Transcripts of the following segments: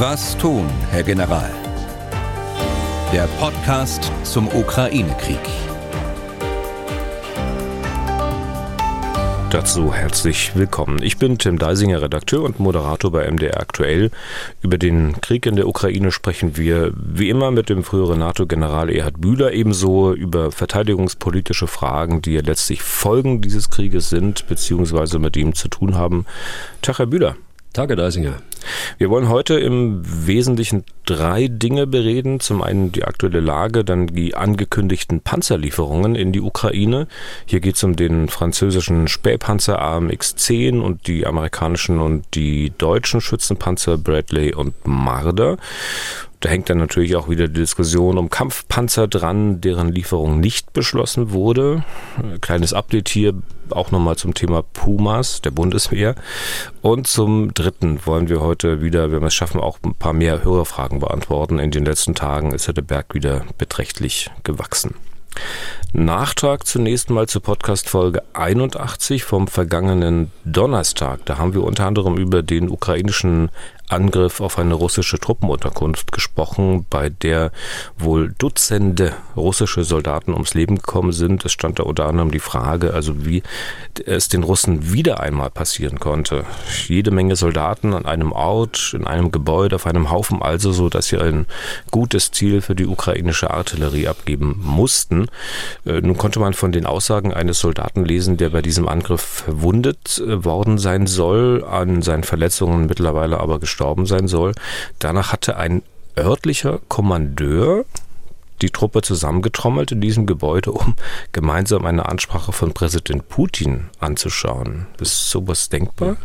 Was tun, Herr General? Der Podcast zum Ukraine-Krieg. Dazu herzlich willkommen. Ich bin Tim Deisinger, Redakteur und Moderator bei MDR Aktuell. Über den Krieg in der Ukraine sprechen wir wie immer mit dem früheren NATO-General Erhard Bühler, ebenso über verteidigungspolitische Fragen, die ja letztlich Folgen dieses Krieges sind, beziehungsweise mit ihm zu tun haben. Tag, Herr Bühler. Tage Deisinger. Wir wollen heute im Wesentlichen drei Dinge bereden. Zum einen die aktuelle Lage, dann die angekündigten Panzerlieferungen in die Ukraine. Hier geht es um den französischen Spähpanzer AMX-10 und die amerikanischen und die deutschen Schützenpanzer Bradley und Marder. Da hängt dann natürlich auch wieder die Diskussion um Kampfpanzer dran, deren Lieferung nicht beschlossen wurde. Kleines Update hier auch nochmal zum Thema Pumas der Bundeswehr. Und zum dritten wollen wir heute wieder, wenn wir es schaffen, auch ein paar mehr Hörerfragen beantworten. In den letzten Tagen ist ja der Berg wieder beträchtlich gewachsen. Nachtrag zunächst mal zur Podcast-Folge 81 vom vergangenen Donnerstag. Da haben wir unter anderem über den ukrainischen Angriff auf eine russische Truppenunterkunft gesprochen, bei der wohl Dutzende russische Soldaten ums Leben gekommen sind. Es stand da unter anderem die Frage, also wie es den Russen wieder einmal passieren konnte. Jede Menge Soldaten an einem Ort, in einem Gebäude, auf einem Haufen, also so, dass sie ein gutes Ziel für die ukrainische Artillerie abgeben mussten. Äh, nun konnte man von den Aussagen eines Soldaten lesen, der bei diesem Angriff verwundet äh, worden sein soll, an seinen Verletzungen mittlerweile aber gestorben gestorben sein soll. Danach hatte ein örtlicher Kommandeur die Truppe zusammengetrommelt in diesem Gebäude, um gemeinsam eine Ansprache von Präsident Putin anzuschauen. Ist sowas denkbar?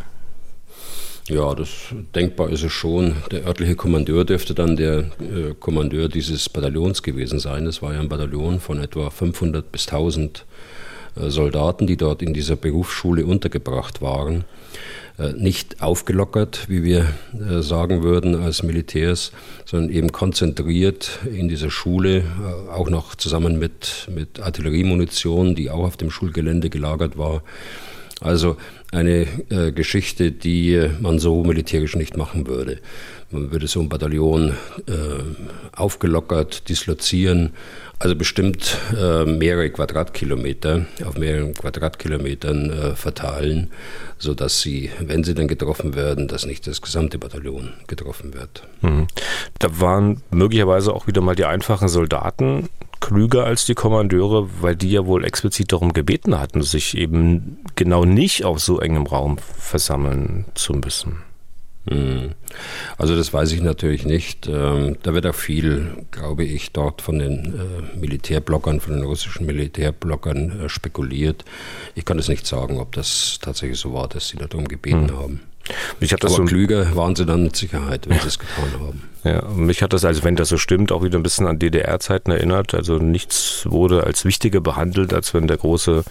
Ja, das denkbar ist es schon. Der örtliche Kommandeur dürfte dann der äh, Kommandeur dieses Bataillons gewesen sein. Es war ja ein Bataillon von etwa 500 bis 1000 äh, Soldaten, die dort in dieser Berufsschule untergebracht waren. Äh, nicht aufgelockert, wie wir äh, sagen würden als Militärs, sondern eben konzentriert in dieser Schule, äh, auch noch zusammen mit, mit Artilleriemunition, die auch auf dem Schulgelände gelagert war. Also eine Geschichte, die man so militärisch nicht machen würde. Man würde so ein Bataillon äh, aufgelockert dislozieren, also bestimmt äh, mehrere Quadratkilometer auf mehreren Quadratkilometern äh, verteilen, sodass sie, wenn sie dann getroffen werden, dass nicht das gesamte Bataillon getroffen wird. Mhm. Da waren möglicherweise auch wieder mal die einfachen Soldaten klüger als die Kommandeure, weil die ja wohl explizit darum gebeten hatten, sich eben genau nicht auf so engem Raum versammeln zu müssen. Hm. Also das weiß ich natürlich nicht. Ähm, da wird auch viel, glaube ich, dort von den äh, Militärblockern, von den russischen Militärblockern äh, spekuliert. Ich kann es nicht sagen, ob das tatsächlich so war, dass sie darum gebeten hm. haben. Mich hat das Aber so klüger waren sie dann mit Sicherheit, wenn sie es getan haben. Ja, mich hat das, also wenn das so stimmt, auch wieder ein bisschen an DDR-Zeiten erinnert. Also nichts wurde als wichtiger behandelt, als wenn der große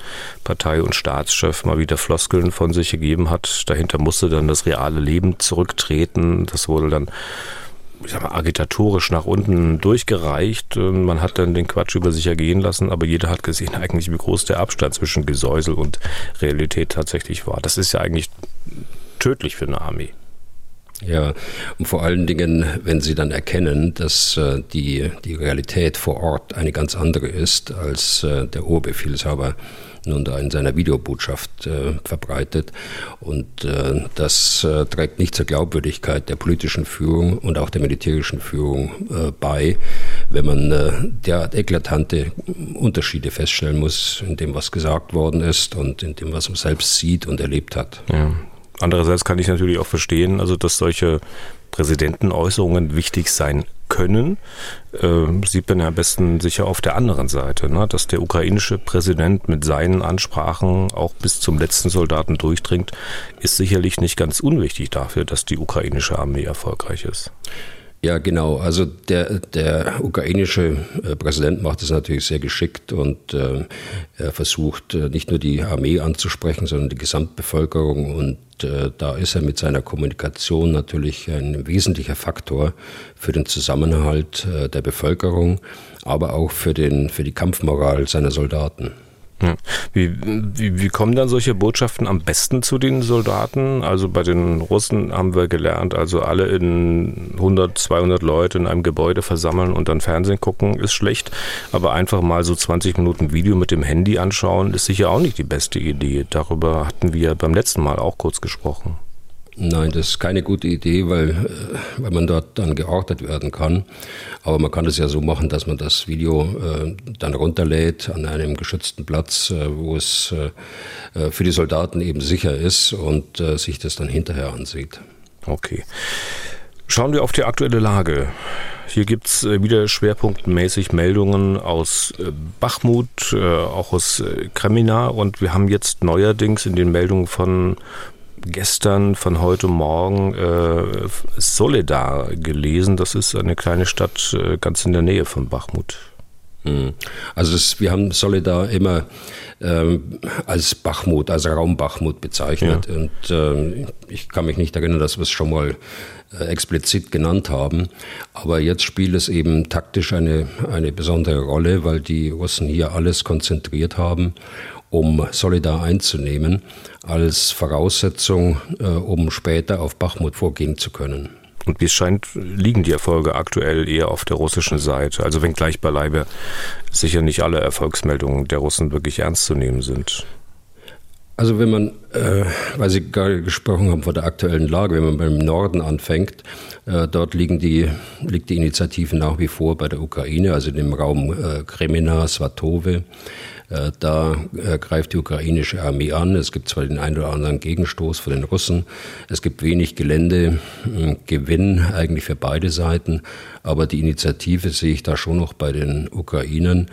Partei- und Staatschef mal wieder Floskeln von sich gegeben hat. Dahinter musste dann das reale Leben zurücktreten. Das wurde dann ich sag mal, agitatorisch nach unten durchgereicht. Man hat dann den Quatsch über sich ergehen lassen, aber jeder hat gesehen eigentlich, wie groß der Abstand zwischen Gesäusel und Realität tatsächlich war. Das ist ja eigentlich tödlich für eine Armee. Ja, und vor allen Dingen, wenn sie dann erkennen, dass äh, die, die Realität vor Ort eine ganz andere ist, als äh, der Oberbefehlshaber nun da in seiner Videobotschaft äh, verbreitet. Und äh, das äh, trägt nicht zur Glaubwürdigkeit der politischen Führung und auch der militärischen Führung äh, bei, wenn man äh, derart eklatante Unterschiede feststellen muss in dem, was gesagt worden ist und in dem, was man selbst sieht und erlebt hat. Ja. Andererseits kann ich natürlich auch verstehen, also dass solche Präsidentenäußerungen wichtig sein können, äh, sieht man ja am besten sicher auf der anderen Seite, ne? dass der ukrainische Präsident mit seinen Ansprachen auch bis zum letzten Soldaten durchdringt, ist sicherlich nicht ganz unwichtig dafür, dass die ukrainische Armee erfolgreich ist. Ja, genau. Also der, der ukrainische äh, Präsident macht es natürlich sehr geschickt und äh, er versucht äh, nicht nur die Armee anzusprechen, sondern die Gesamtbevölkerung. Und äh, da ist er mit seiner Kommunikation natürlich ein wesentlicher Faktor für den Zusammenhalt äh, der Bevölkerung, aber auch für, den, für die Kampfmoral seiner Soldaten. Ja. Wie, wie, wie kommen dann solche Botschaften am besten zu den Soldaten? Also bei den Russen haben wir gelernt, also alle in 100, 200 Leute in einem Gebäude versammeln und dann Fernsehen gucken ist schlecht, aber einfach mal so 20 Minuten Video mit dem Handy anschauen ist sicher auch nicht die beste Idee. Darüber hatten wir beim letzten Mal auch kurz gesprochen. Nein, das ist keine gute Idee, weil, äh, weil man dort dann geortet werden kann. Aber man kann es ja so machen, dass man das Video äh, dann runterlädt an einem geschützten Platz, äh, wo es äh, äh für die Soldaten eben sicher ist und äh, sich das dann hinterher ansieht. Okay. Schauen wir auf die aktuelle Lage. Hier gibt es wieder schwerpunktmäßig Meldungen aus Bachmut, auch aus Kremina und wir haben jetzt neuerdings in den Meldungen von gestern von heute Morgen äh, Soledar gelesen. Das ist eine kleine Stadt äh, ganz in der Nähe von Bachmut. Hm. Also es, wir haben Soledar immer ähm, als Bachmut, als Raum Bachmut bezeichnet. Ja. Und äh, ich kann mich nicht erinnern, dass wir es schon mal äh, explizit genannt haben. Aber jetzt spielt es eben taktisch eine, eine besondere Rolle, weil die Russen hier alles konzentriert haben um Solidar einzunehmen, als Voraussetzung, äh, um später auf Bachmut vorgehen zu können. Und wie es scheint, liegen die Erfolge aktuell eher auf der russischen Seite. Also wenngleich beileibe sicher nicht alle Erfolgsmeldungen der Russen wirklich ernst zu nehmen sind. Also wenn man, äh, weil Sie gerade gesprochen haben von der aktuellen Lage, wenn man beim Norden anfängt, äh, dort liegen die, liegt die Initiative nach wie vor bei der Ukraine, also in dem Raum äh, Kremina, Svatove. Äh, da äh, greift die ukrainische Armee an. Es gibt zwar den einen oder anderen Gegenstoß von den Russen. Es gibt wenig Geländegewinn eigentlich für beide Seiten. Aber die Initiative sehe ich da schon noch bei den Ukrainern.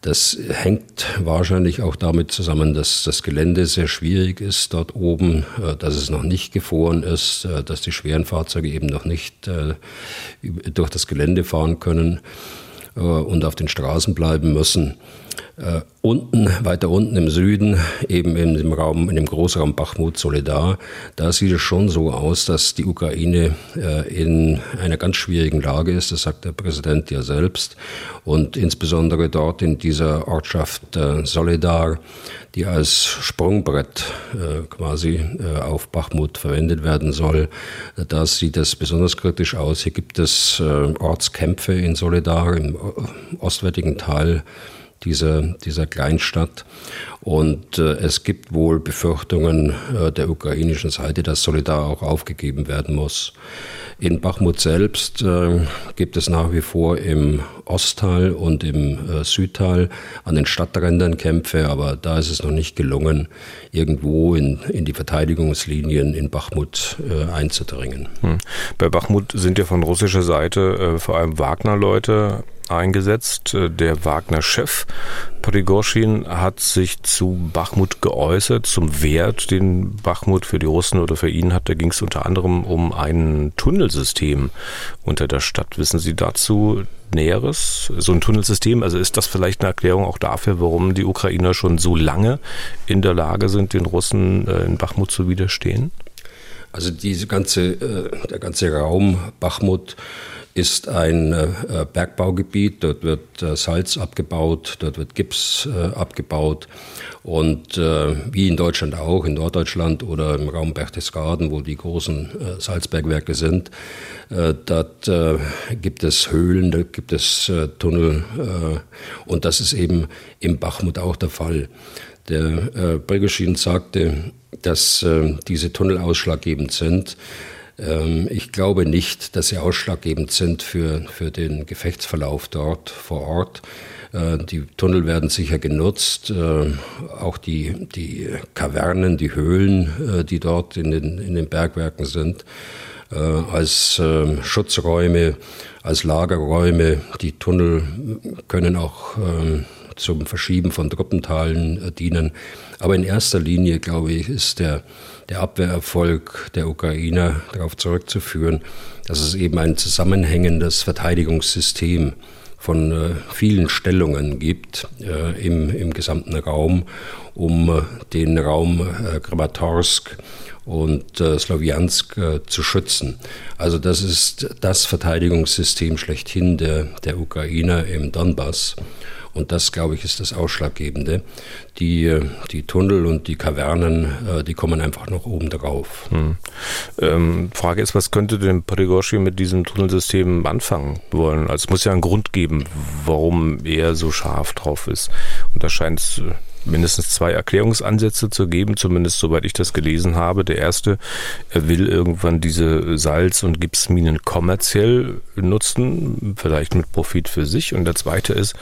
Das hängt wahrscheinlich auch damit zusammen, dass das Gelände sehr schwierig ist dort oben, äh, dass es noch nicht gefroren ist, dass die schweren Fahrzeuge eben noch nicht durch das Gelände fahren können und auf den Straßen bleiben müssen. Äh, unten, weiter unten im Süden, eben in dem Raum, in dem Großraum Bachmut, Soledar, da sieht es schon so aus, dass die Ukraine äh, in einer ganz schwierigen Lage ist. Das sagt der Präsident ja selbst. Und insbesondere dort in dieser Ortschaft äh, Soledar, die als Sprungbrett äh, quasi äh, auf Bachmut verwendet werden soll, da sieht es besonders kritisch aus. Hier gibt es äh, Ortskämpfe in Soledar im ostwärtigen Teil dieser, dieser Kleinstadt. Und äh, es gibt wohl Befürchtungen äh, der ukrainischen Seite, dass Solidar auch aufgegeben werden muss. In Bachmut selbst äh, gibt es nach wie vor im Osttal und im äh, Südtal an den Stadträndern Kämpfe, aber da ist es noch nicht gelungen, irgendwo in, in die Verteidigungslinien in Bachmut äh, einzudringen. Hm. Bei Bachmut sind ja von russischer Seite äh, vor allem Wagner-Leute eingesetzt. Äh, der Wagner-Chef Prigorschin hat sich zu Bachmut geäußert, zum Wert, den Bachmut für die Russen oder für ihn hat. Da ging es unter anderem um ein Tunnelsystem unter der Stadt. Wissen Sie dazu Näheres? So ein Tunnelsystem, also ist das vielleicht eine Erklärung auch dafür, warum die Ukrainer schon so lange in der Lage sind, den Russen äh, in Bachmut zu widerstehen? Also diese ganze, äh, der ganze Raum Bachmut ist ein äh, Bergbaugebiet. Dort wird äh, Salz abgebaut, dort wird Gips äh, abgebaut. Und wie in Deutschland auch, in Norddeutschland oder im Raum Berchtesgaden, wo die großen Salzbergwerke sind, dort gibt es Höhlen, da gibt es Tunnel. und das ist eben im Bachmut auch der Fall. Der Brigoschin sagte, dass diese Tunnel ausschlaggebend sind. Ähm, ich glaube nicht, dass sie ausschlaggebend sind für, für den Gefechtsverlauf dort vor Ort. Äh, die Tunnel werden sicher genutzt, äh, auch die, die Kavernen, die Höhlen, äh, die dort in den, in den Bergwerken sind, als ähm, Schutzräume, als Lagerräume. Die Tunnel können auch ähm, zum Verschieben von Truppenteilen dienen. Aber in erster Linie, glaube ich, ist der der Abwehrerfolg der Ukrainer darauf zurückzuführen, dass es eben ein zusammenhängendes Verteidigungssystem von äh, vielen Stellungen gibt äh, im, im gesamten Raum, um äh, den Raum äh, Kramatorsk und äh, Slowiansk äh, zu schützen. Also das ist das Verteidigungssystem schlechthin der, der Ukrainer im Donbass. Und das, glaube ich, ist das Ausschlaggebende. Die, äh, die Tunnel und die Kavernen, äh, die kommen einfach noch oben drauf. Hm. Ähm, Frage ist, was könnte denn Prigozhin mit diesem Tunnelsystem anfangen wollen? Also es muss ja einen Grund geben, warum er so scharf drauf ist. Und da scheint es äh, mindestens zwei Erklärungsansätze zu geben, zumindest soweit ich das gelesen habe. Der erste, er will irgendwann diese Salz- und Gipsminen kommerziell nutzen, vielleicht mit Profit für sich. Und der zweite ist,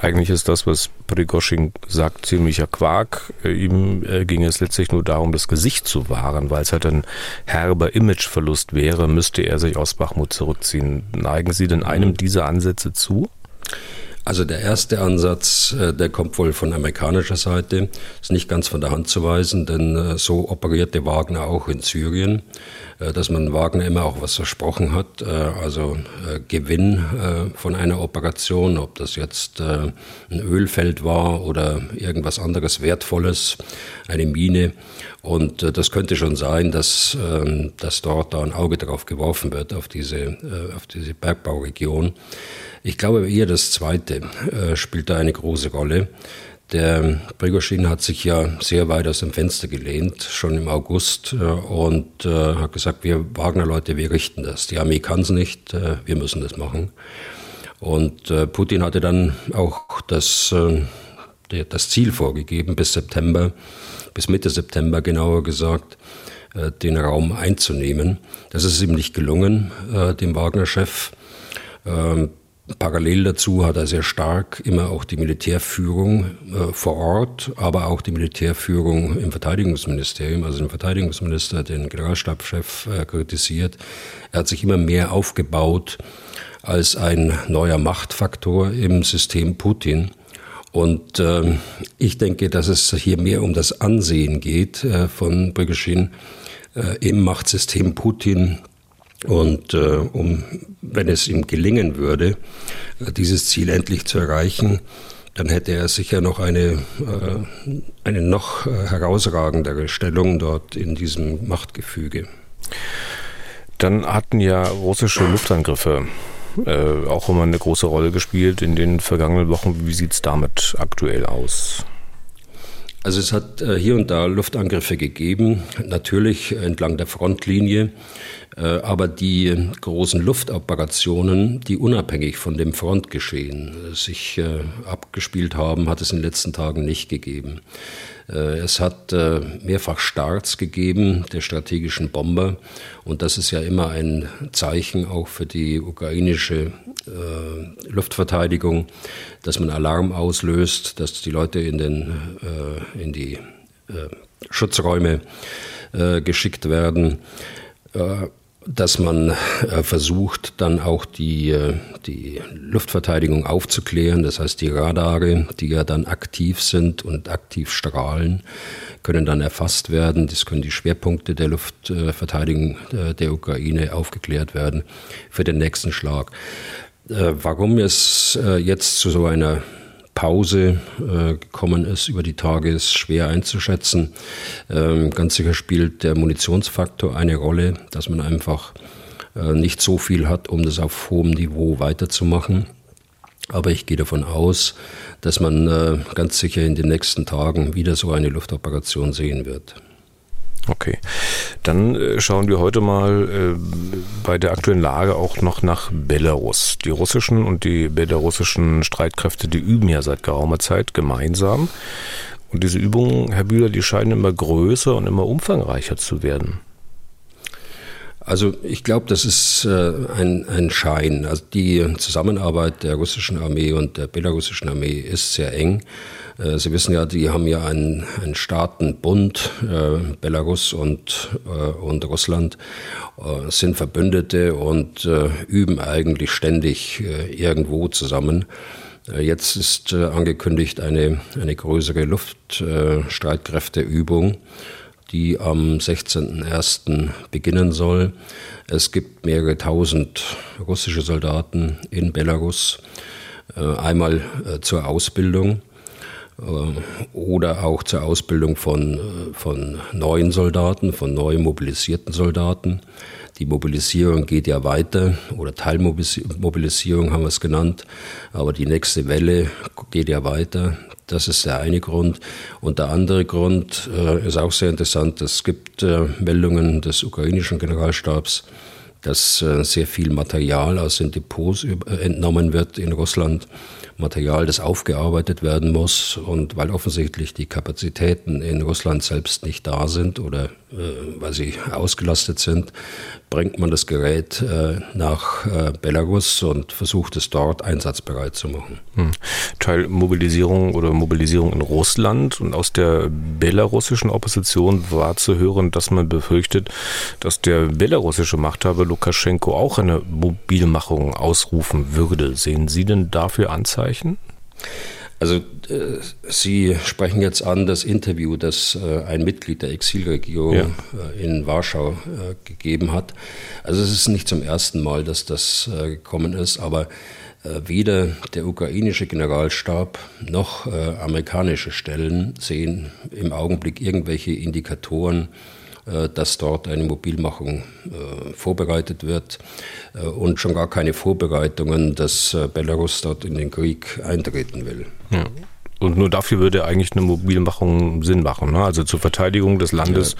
eigentlich ist das, was Prigoshin sagt, ziemlicher Quark. Ihm äh, ging es letztlich nur darum, das Gesicht zu wahren, weil es halt ein herber Imageverlust wäre, müsste er sich aus Bachmut zurückziehen. Neigen Sie denn einem dieser Ansätze zu? Also der erste Ansatz, äh, der kommt wohl von amerikanischer Seite, ist nicht ganz von der Hand zu weisen, denn äh, so operierte Wagner auch in Syrien, dass man Wagner immer auch was versprochen hat, also Gewinn von einer Operation, ob das jetzt ein Ölfeld war oder irgendwas anderes Wertvolles, eine Mine. Und das könnte schon sein, dass, ähm, dass dort da ein Auge drauf geworfen wird, auf diese, auf diese Bergbauregion. Ich glaube eher das Zweite äh, spielt da eine große Rolle. Der Prigozhin hat sich ja sehr weit aus dem Fenster gelehnt, schon im August, äh, und äh, hat gesagt, wir Wagner-Leute, wir richten das. Die Armee kann es nicht, äh, wir müssen das machen. Und Putin hatte dann auch das, das Ziel vorgegeben, bis September, bis Mitte September genauer gesagt, den Raum einzunehmen. Das ist ihm nicht gelungen, dem Wagner-Chef. Parallel dazu hat er sehr stark immer auch die Militärführung äh, vor Ort, aber auch die Militärführung im Verteidigungsministerium, also den Verteidigungsminister, den Generalstabschef äh, kritisiert. Er hat sich immer mehr aufgebaut als ein neuer Machtfaktor im System Putin. Und äh, ich denke, dass es hier mehr um das Ansehen geht äh, von Prigozhin äh, im Machtsystem Putin und äh, um, wenn es ihm gelingen würde, äh, dieses Ziel endlich zu erreichen, dann hätte er sicher noch eine, äh, eine noch äh, herausragendere Stellung dort in diesem Machtgefüge. Dann hatten ja russische Luftangriffe äh, auch immer eine große Rolle gespielt in den vergangenen Wochen. Wie sieht es damit aktuell aus? Also es hat äh, hier und da Luftangriffe gegeben, natürlich entlang der Frontlinie. Äh, aber die großen Luftoperationen, die unabhängig von dem Frontgeschehen sich äh, abgespielt haben, hat es in den letzten Tagen nicht gegeben. Es hat mehrfach Starts gegeben der strategischen Bomber. Und das ist ja immer ein Zeichen auch für die ukrainische Luftverteidigung, dass man Alarm auslöst, dass die Leute in, den, in die Schutzräume geschickt werden dass man äh, versucht, dann auch die, äh, die Luftverteidigung aufzuklären. Das heißt, die Radare, die ja dann aktiv sind und aktiv strahlen, können dann erfasst werden. Das können die Schwerpunkte der Luftverteidigung äh, der Ukraine aufgeklärt werden für den nächsten Schlag. Warum es jetzt zu so einer Pause äh, gekommen ist über die Tage, ist schwer einzuschätzen. Ähm, ganz sicher spielt der Munitionsfaktor eine Rolle, dass man einfach äh, nicht so viel hat, um das auf hohem Niveau weiterzumachen. Aber ich gehe davon aus, dass man äh, ganz sicher in den nächsten Tagen wieder so eine Luftoperation sehen wird. Okay, dann äh, schauen wir heute mal äh, bei der aktuellen Lage auch noch nach Belarus. Die russischen und die belarussischen Streitkräfte, die üben ja seit geraumer Zeit gemeinsam. Und diese Übungen, Herr Bühler, die scheinen immer größer und immer umfangreicher zu werden. Also ich glaube, das ist äh, ein, ein Schein. Also die Zusammenarbeit der russischen Armee und der belarussischen Armee ist sehr eng. Äh, Sie wissen ja, die haben ja einen, einen Staatenbund, äh, Belarus und, äh, und Russland, äh, sind Verbündete und äh, üben eigentlich ständig äh, irgendwo zusammen. Jetzt ist angekündigt eine, eine größere Luftstreitkräfteübung, die am 16.01. beginnen soll. Es gibt mehrere tausend russische Soldaten in Belarus, einmal zur Ausbildung oder auch zur Ausbildung von, von neuen Soldaten, von neu mobilisierten Soldaten. Die Mobilisierung geht ja weiter oder Teilmobilisierung haben wir es genannt, aber die nächste Welle geht ja weiter. Das ist der eine Grund. Und der andere Grund äh, ist auch sehr interessant. Es gibt äh, Meldungen des ukrainischen Generalstabs, dass äh, sehr viel Material aus den Depots äh, entnommen wird in Russland Material, das aufgearbeitet werden muss. Und weil offensichtlich die Kapazitäten in Russland selbst nicht da sind oder äh, weil sie ausgelastet sind, bringt man das Gerät äh, nach äh, Belarus und versucht es dort einsatzbereit zu machen. Hm. Teilmobilisierung oder Mobilisierung in Russland und aus der belarussischen Opposition war zu hören, dass man befürchtet, dass der belarussische Machthaber Lukaschenko auch eine Mobilmachung ausrufen würde. Sehen Sie denn dafür Anzeichen? Anzeichen? Also äh, Sie sprechen jetzt an das Interview, das äh, ein Mitglied der Exilregierung ja. äh, in Warschau äh, gegeben hat. Also es ist nicht zum ersten Mal, dass das äh, gekommen ist, aber äh, weder der ukrainische Generalstab noch amerikanische Stellen sehen im Augenblick irgendwelche Indikatoren, dass dort eine Mobilmachung äh, vorbereitet wird äh, und schon gar keine Vorbereitungen, dass Belarus dort in den Krieg eintreten will. Ja. Und nur dafür würde eigentlich eine Mobilmachung Sinn machen. Ne? Also zur Verteidigung des Landes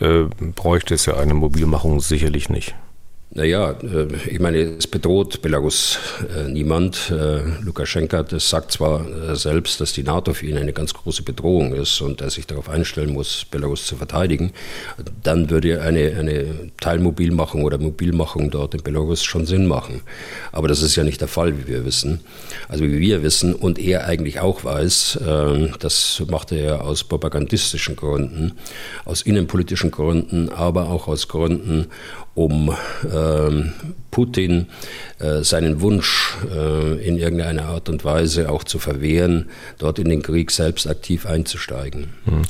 ja. äh, bräuchte es ja eine Mobilmachung sicherlich nicht. Naja, äh, ich meine, es bedroht Belarus äh, niemand. Äh, Lukaschenka das sagt zwar selbst, dass die NATO für ihn eine ganz große Bedrohung ist und er sich darauf einstellen muss, Belarus zu verteidigen. Dann würde eine, eine Teilmobilmachung oder Mobilmachung dort in Belarus schon Sinn machen. Aber das ist ja nicht der Fall, wie wir wissen. Also wie wir wissen und er eigentlich auch weiß, das macht er aus propagandistischen Gründen, aus innenpolitischen Gründen, aber auch aus Gründen, um ähm, Putin äh, seinen Wunsch äh, in irgendeiner Art und Weise auch zu verwehren, dort in den Krieg selbst aktiv einzusteigen. Hm.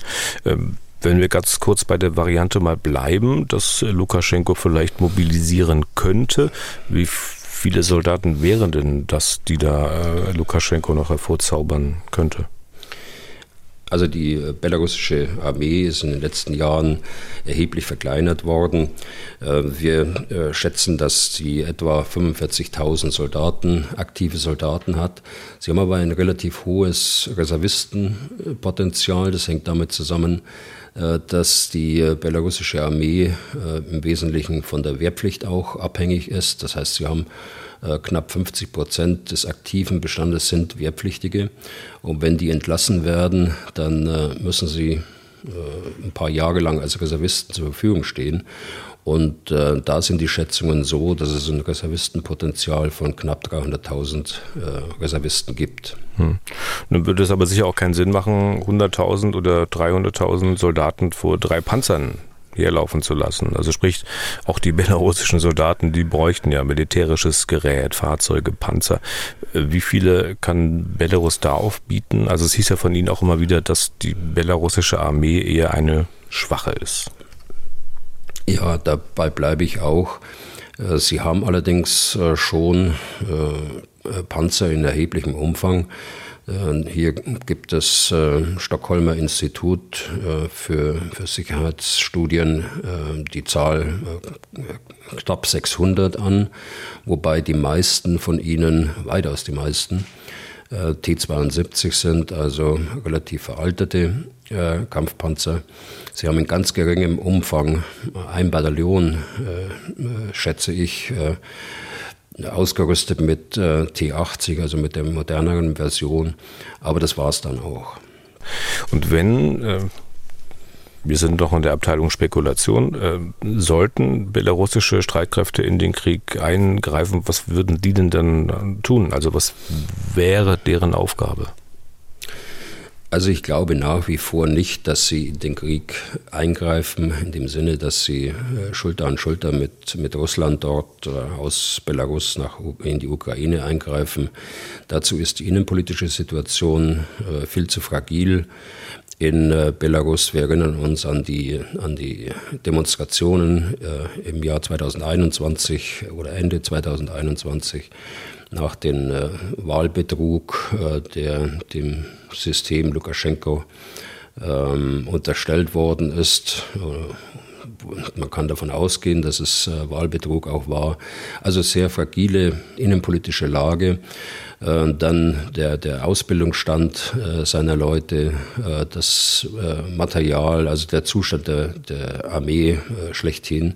Ähm wenn wir ganz kurz bei der Variante mal bleiben, dass Lukaschenko vielleicht mobilisieren könnte, wie viele Soldaten wären denn das, die da äh, Lukaschenko noch hervorzaubern könnte? Also die äh, belarussische Armee ist in den letzten Jahren erheblich verkleinert worden. Äh, wir äh, schätzen, dass sie etwa 45.000 Soldaten, aktive Soldaten hat. Sie haben aber ein relativ hohes Reservistenpotenzial. Das hängt damit zusammen, dass die belarussische Armee im Wesentlichen von der Wehrpflicht auch abhängig ist. Das heißt, sie haben knapp 50 Prozent des aktiven Bestandes sind Wehrpflichtige. Und wenn die entlassen werden, dann äh, müssen sie äh, ein paar Jahre lang als Reservisten zur Verfügung stehen. Und äh, da sind die Schätzungen so, dass es ein Reservistenpotenzial von knapp 300.000 äh, Reservisten gibt. Hm. Dann würde es aber sicher auch keinen Sinn machen, 100.000 oder 300.000 Soldaten vor drei Panzern herlaufen zu lassen. Also sprich, auch die belarussischen Soldaten, die bräuchten ja militärisches Gerät, Fahrzeuge, Panzer. Äh, wie viele kann Belarus da aufbieten? Also es hieß ja von Ihnen auch immer wieder, dass die belarussische Armee eher eine schwache ist. Ja, dabei bleibe ich auch. Äh, sie haben allerdings äh, schon Panzer in erheblichem Umfang. Hier gibt es äh, Stockholmer Institut äh, für, für Sicherheitsstudien äh, die Zahl knapp 600 an, wobei die meisten von ihnen, weitaus die meisten, äh, T-72 sind, also relativ veraltete Kampfpanzer. Sie haben in ganz geringem Umfang ein Bataillon, schätze ich, ausgerüstet mit äh, T80, also mit der moderneren Version. Aber das war es dann auch. Und wenn, äh, wir sind doch in der Abteilung Spekulation, äh, sollten belarussische Streitkräfte in den Krieg eingreifen, was würden die denn dann tun? Also was wäre deren Aufgabe? Also ich glaube nach wie vor nicht, dass sie in den Krieg eingreifen, in dem Sinne, dass sie äh, Schulter an Schulter mit, mit Russland dort äh, aus Belarus nach, in die Ukraine eingreifen. Dazu ist die innenpolitische Situation äh, viel zu fragil. In Belarus, wir erinnern uns an die, an die Demonstrationen im Jahr 2021 oder Ende 2021 nach dem Wahlbetrug, der dem System Lukaschenko ähm, unterstellt worden ist. Man kann davon ausgehen, dass es Wahlbetrug auch war. Also sehr fragile innenpolitische Lage. Äh, dann der, der Ausbildungsstand äh, seiner Leute, äh, das Material, also der Zustand der, der Armee schlechthin.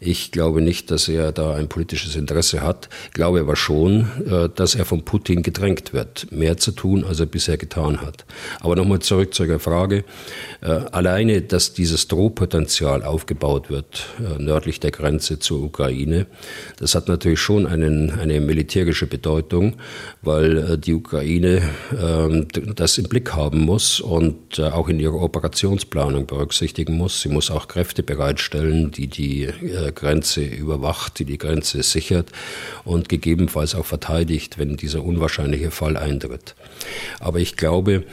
Ich glaube nicht, dass er da ein politisches Interesse hat, glaube aber schon, dass er von Putin gedrängt wird, mehr zu tun, als er bisher getan hat. Aber nochmal zurück zu Ihrer Frage. Alleine, dass dieses Drohpotenzial aufgebaut wird, nördlich der Grenze zur Ukraine, das hat natürlich schon einen, eine militärische Bedeutung weil äh, die Ukraine ähm, das im Blick haben muss und äh, auch in ihrer Operationsplanung berücksichtigen muss. Sie muss auch Kräfte bereitstellen, die die äh, Grenze überwacht, die die Grenze sichert und gegebenenfalls auch verteidigt, wenn dieser unwahrscheinliche Fall eintritt. Aber ich glaube,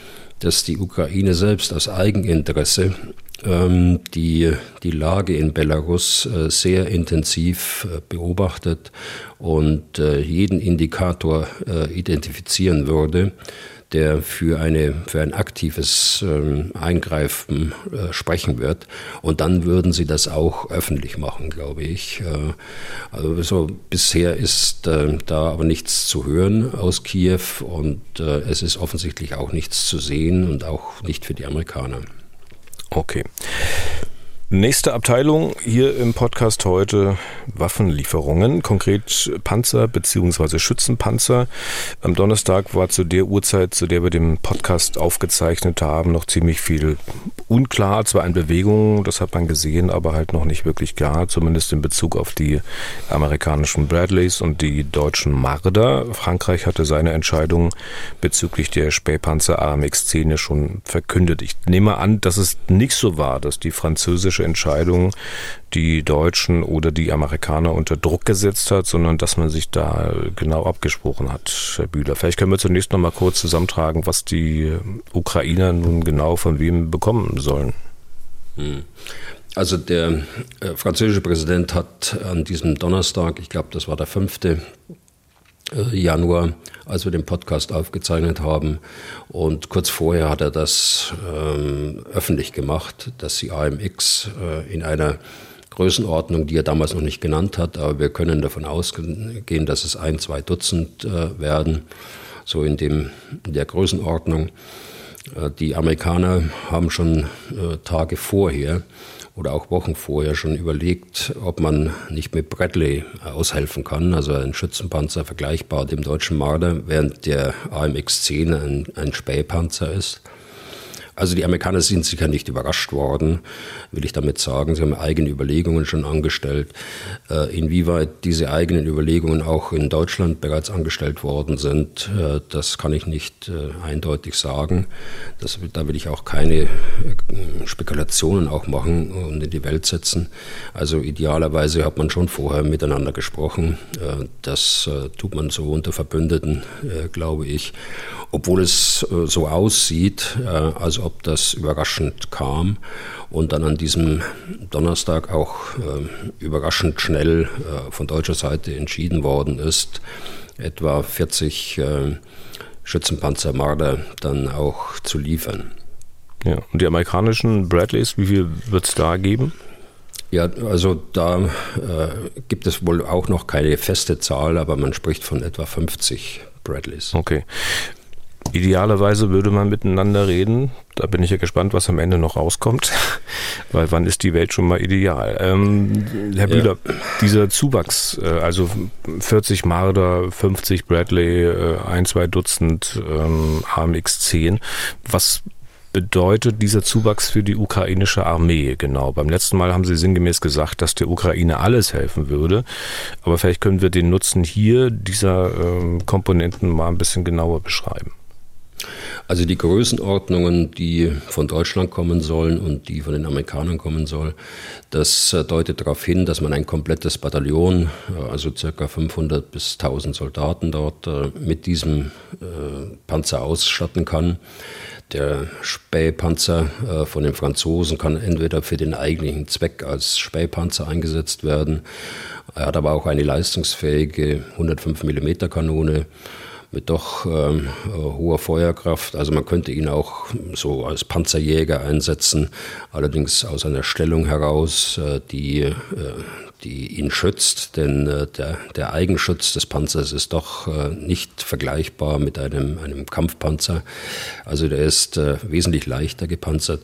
dass die Ukraine selbst aus Eigeninteresse ähm, die, die Lage in Belarus äh, sehr intensiv äh, beobachtet und äh, jeden Indikator identifizieren würde, der für, eine, für ein aktives ähm, Eingreifen sprechen wird. Und dann würden sie das auch öffentlich machen, glaube ich. also bisher ist da aber nichts zu hören aus Kiew und es ist offensichtlich auch nichts zu sehen und auch nicht für die Amerikaner. Okay. Nächste Abteilung hier im Podcast heute Waffenlieferungen, konkret Panzer bzw. Schützenpanzer. Am Donnerstag war zu der Uhrzeit, zu der wir den Podcast aufgezeichnet haben, noch ziemlich viel unklar, zwar in Bewegung, das hat man gesehen, aber halt noch nicht wirklich klar, zumindest in Bezug auf die amerikanischen Bradleys und die deutschen Marder. Frankreich hatte seine Entscheidung bezüglich der Spähpanzer AMX-10 ja schon verkündet. Ich nehme an, dass es nicht so war, dass die französische politische Entscheidung die Deutschen oder die Amerikaner unter Druck gesetzt hat, sondern dass man sich da genau abgesprochen hat, Herr Bühler. Vielleicht können wir zunächst noch mal kurz zusammentragen, was die Ukrainer nun genau von wem bekommen sollen. Hm. Also der äh, französische Präsident hat an diesem Donnerstag, ich glaube, das war der fünfte Januar, als wir den Podcast aufgezeichnet haben. Und kurz vorher hat er das ähm, öffentlich gemacht, dass die AMX äh, in einer Größenordnung, die er damals noch nicht genannt hat, aber wir können davon ausgehen, dass es ein, zwei Dutzend äh, werden, so in, dem, in der Größenordnung. Äh, die Amerikaner haben schon äh, Tage vorher oder auch Wochen vorher schon überlegt, ob man nicht mit Bradley aushelfen kann, also ein Schützenpanzer vergleichbar dem deutschen Marder, während der AMX-10 ein, ein Spähpanzer ist. Also die Amerikaner sind sicher nicht überrascht worden, will ich damit sagen. Sie haben eigene Überlegungen schon angestellt. Äh, inwieweit diese eigenen Überlegungen auch in Deutschland bereits angestellt worden sind, äh, das kann ich nicht äh, eindeutig sagen. Das, da will ich auch keine Spekulationen auch machen und in die Welt setzen. Also idealerweise hat man schon vorher miteinander gesprochen. Das tut man so unter Verbündeten, glaube ich. Obwohl es so aussieht, als ob das überraschend kam und dann an diesem Donnerstag auch äh, überraschend schnell äh, von deutscher Seite entschieden worden ist, etwa 40 äh, Schützenpanzer Marder dann auch zu liefern. Ja, und die amerikanischen Bradleys, wie viel wird es da geben? Ja, also da äh, gibt es wohl auch noch keine feste Zahl, aber man spricht von etwa 50 Bradleys. Okay. Idealerweise würde man miteinander reden. Da bin ich ja gespannt, was am Ende noch rauskommt. Weil wann ist die Welt schon mal ideal? Ähm, Herr Bühler, ja. dieser Zuwachs, äh, also 40 Marder, 50 Bradley, äh, ein, zwei Dutzend ähm, AMX-10, was bedeutet dieser Zuwachs für die ukrainische Armee genau? Beim letzten Mal haben Sie sinngemäß gesagt, dass der Ukraine alles helfen würde. Aber vielleicht können wir den Nutzen hier dieser ähm, Komponenten mal ein bisschen genauer beschreiben. Also die Größenordnungen, die von Deutschland kommen sollen und die von den Amerikanern kommen sollen, das äh, deutet darauf hin, dass man ein komplettes Bataillon, äh, also circa 500 bis 1000 Soldaten dort äh, mit diesem Panzer ausstatten kann. der Spähpanzer äh, von den Franzosen kann entweder für den eigentlichen Zweck als Spähpanzer eingesetzt werden. Er hat aber auch eine leistungsfähige 105 mm Kanone mit doch ähm, hoher Feuerkraft. Also man könnte ihn auch so als Panzerjäger einsetzen, allerdings aus einer Stellung heraus, äh, die, äh, die ihn schützt, denn äh, der, der Eigenschutz des Panzers ist doch äh, nicht vergleichbar mit einem, einem Kampfpanzer. Also der ist äh, wesentlich leichter gepanzert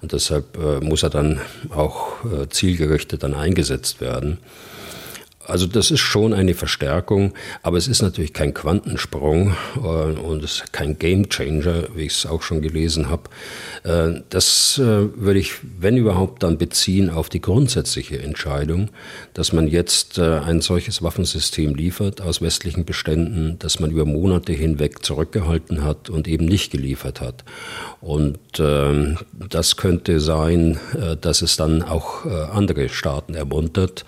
und deshalb äh, muss er dann auch zielgerichtet dann eingesetzt werden. Also das ist schon eine Verstärkung, aber es ist natürlich kein Quantensprung äh, und es ist kein Gamechanger, wie ich es auch schon gelesen habe. Äh, das äh, würde ich, wenn überhaupt, dann beziehen auf die grundsätzliche Entscheidung, dass man jetzt äh, ein solches Waffensystem liefert aus westlichen Beständen, das man über Monate hinweg zurückgehalten hat und eben nicht geliefert hat. Und ähm, das könnte sein, äh, dass es dann auch äh, andere Staaten ermuntert,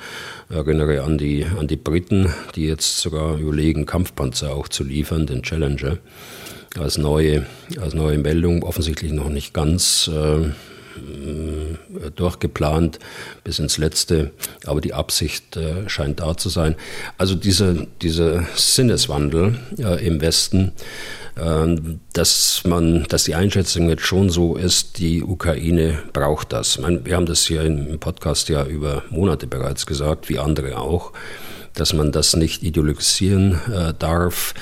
erinnere an die, an die Briten, die jetzt sogar überlegen, Kampfpanzer auch zu liefern, den Challenger, als neue, als neue Meldung, offensichtlich noch nicht ganz äh, durchgeplant bis ins Letzte, aber die Absicht äh, scheint da zu sein. Also dieser, dieser Sinneswandel äh, im Westen, dass man, dass die Einschätzung jetzt schon so ist, die Ukraine braucht das. Meine, wir haben das hier im Podcast ja über Monate bereits gesagt, wie andere auch, dass man das nicht ideologisieren äh, darf,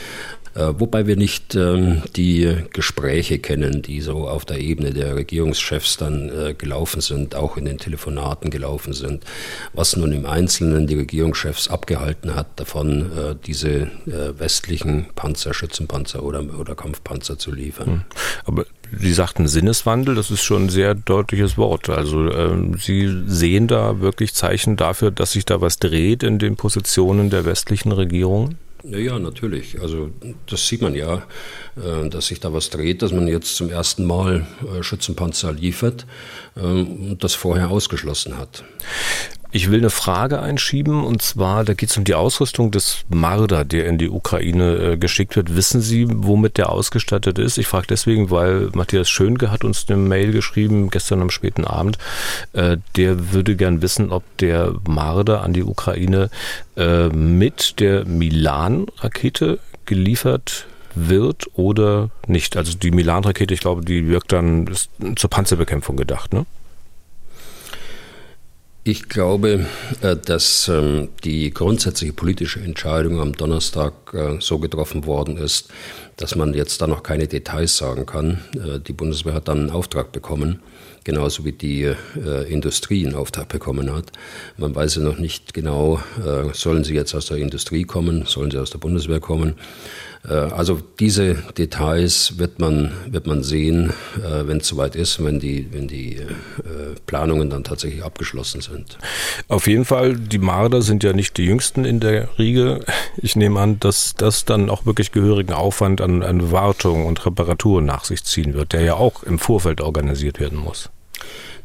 wobei wir nicht ähm, die Gespräche kennen, die so auf der Ebene der Regierungschefs dann äh, gelaufen sind, auch in den Telefonaten gelaufen sind, was nun im Einzelnen die Regierungschefs abgehalten hat, davon äh, diese westlichen Panzer, Schützenpanzer oder, oder Kampfpanzer zu liefern. Hm. Aber Sie sagten Sinneswandel, das ist schon ein sehr deutliches Wort. Also ähm, Sie sehen da wirklich Zeichen dafür, dass sich da was dreht in den Positionen der westlichen Regierungen? Ja, natürlich. Also das sieht man ja, äh, dass sich da was dreht, dass man jetzt zum ersten Mal äh, Schützenpanzer liefert ähm, und das vorher ausgeschlossen hat. Ich will eine Frage einschieben und zwar, da geht es um die Ausrüstung des Marder, der in die Ukraine äh, geschickt wird. Wissen Sie, womit der ausgestattet ist? Ich frage deswegen, weil Matthias Schönke hat uns eine Mail geschrieben, gestern am späten Abend. Äh, der würde gern wissen, ob der Marder an die Ukraine äh, mit der Milan-Rakete geliefert wird oder nicht. Also die Milan-Rakete, ich glaube, die wirkt dann zur Panzerbekämpfung gedacht, ne? Ich glaube, äh, dass ähm, die grundsätzliche politische Entscheidung am Donnerstag äh, so getroffen worden ist, dass man jetzt da noch keine Details sagen kann. Äh, die Bundeswehr hat dann einen Auftrag bekommen, genauso wie die Industrie einen Auftrag bekommen hat. Man weiß ja noch nicht genau, sollen sie jetzt aus der Industrie kommen, sollen sie aus der Bundeswehr kommen. Äh, also diese Details wird man, wird man sehen, äh, wenn es soweit ist, wenn die, wenn die äh, Planungen dann tatsächlich abgeschlossen sind. Auf jeden Fall, die Marder sind ja nicht die jüngsten in der Riege. Ich nehme an, dass das dann auch wirklich gehörigen Aufwand an, an Wartung und Reparatur nach sich ziehen wird, der ja auch im Vorfeld organisiert werden muss.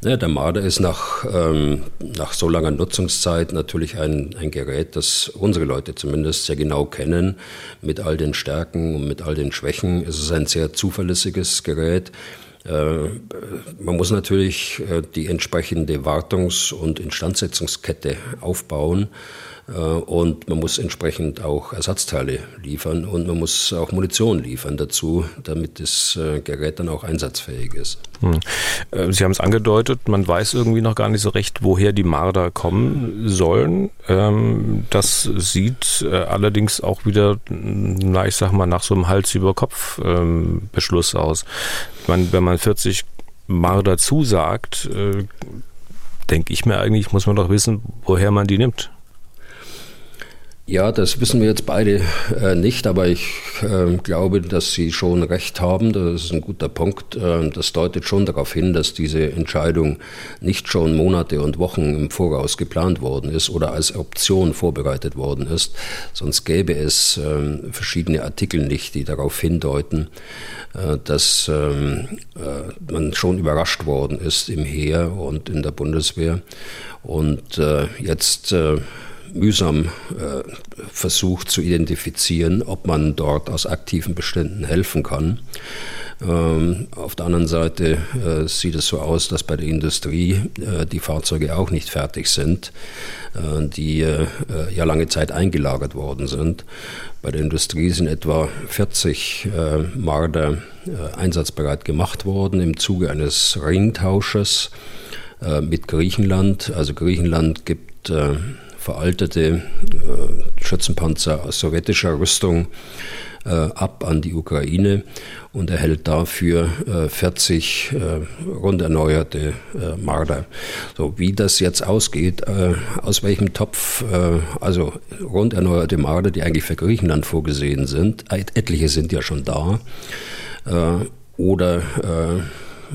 Ja, der Marder ist nach, ähm, nach so langer Nutzungszeit natürlich ein, ein Gerät, das unsere Leute zumindest sehr genau kennen, mit all den Stärken und mit all den Schwächen. Es ist ein sehr zuverlässiges Gerät. Äh, man muss natürlich äh, die entsprechende Wartungs- und Instandsetzungskette aufbauen. Äh, und man muss entsprechend auch Ersatzteile liefern und man muss auch Munition liefern dazu, damit das äh, Gerät dann auch einsatzfähig ist. Hm. Äh, Sie haben es angedeutet, man weiß irgendwie noch gar nicht so recht, woher die Marder kommen sollen. Ähm, das sieht allerdings auch wieder, na, ich sag mal, nach so einem Hals über Kopf ähm, aus. wenn man 40 Marder zusagt, denke ich mir eigentlich, muss man doch wissen, woher man die nimmt. Ja, das wissen wir jetzt beide äh, nicht, aber ich äh, glaube, dass Sie schon recht haben. Das ist ein guter Punkt. Äh, das deutet schon darauf hin, dass diese Entscheidung nicht schon Monate und Wochen im Voraus geplant worden ist oder als Option vorbereitet worden ist. Sonst gäbe es ähm, verschiedene Artikel nicht, die darauf hindeuten, äh, dass ähm, äh, man schon überrascht worden ist im Heer und in der Bundeswehr. Und äh, jetzt mühsam versucht zu identifizieren, ob man dort aus aktiven Beständen helfen kann. Ähm, auf der anderen Seite äh, sieht es so aus, dass bei der Industrie äh, die Fahrzeuge auch nicht fertig sind, äh, die ja lange Zeit eingelagert worden sind. Bei der Industrie sind etwa 40 Marder einsatzbereit gemacht worden im Zuge eines Ringtausches mit Griechenland. Also Griechenland gibt veraltete Schützenpanzer aus sowjetischer Rüstung äh, ab an die Ukraine und erhält dafür äh, 40 äh, rund erneuerte äh, Marder. So wie das jetzt ausgeht, äh, aus welchem Topf, äh, also rund erneuerte Marder, die eigentlich für Griechenland vorgesehen sind, etliche sind ja schon da, oder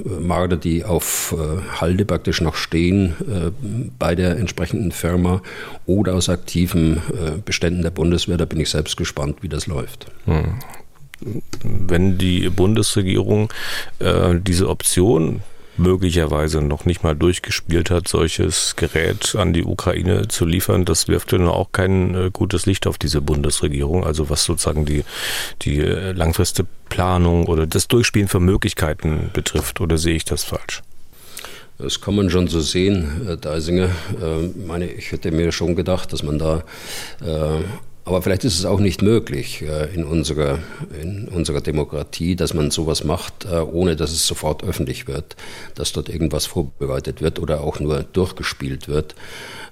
Marder, die auf äh, Halde praktisch noch stehen äh, bei der entsprechenden Firma oder aus aktiven äh, Beständen der Bundeswehr. Da bin ich selbst gespannt, wie das läuft. Hm. Wenn die Bundesregierung diese Option möglicherweise noch nicht mal durchgespielt hat, solches Gerät an die Ukraine zu liefern, das wirft dann auch kein äh, gutes Licht auf diese Bundesregierung. Also was sozusagen die, die äh, langfristige Planung oder das Durchspielen von Möglichkeiten betrifft. Oder sehe ich das falsch? Das kann man schon so sehen, Herr Deisinger. Ich meine, ich hätte mir schon gedacht, dass man da äh, aber vielleicht ist es auch nicht möglich äh, in unserer, in unserer Demokratie, dass man sowas macht, äh, ohne dass es sofort öffentlich wird, dass dort irgendwas vorbereitet wird oder auch nur durchgespielt wird.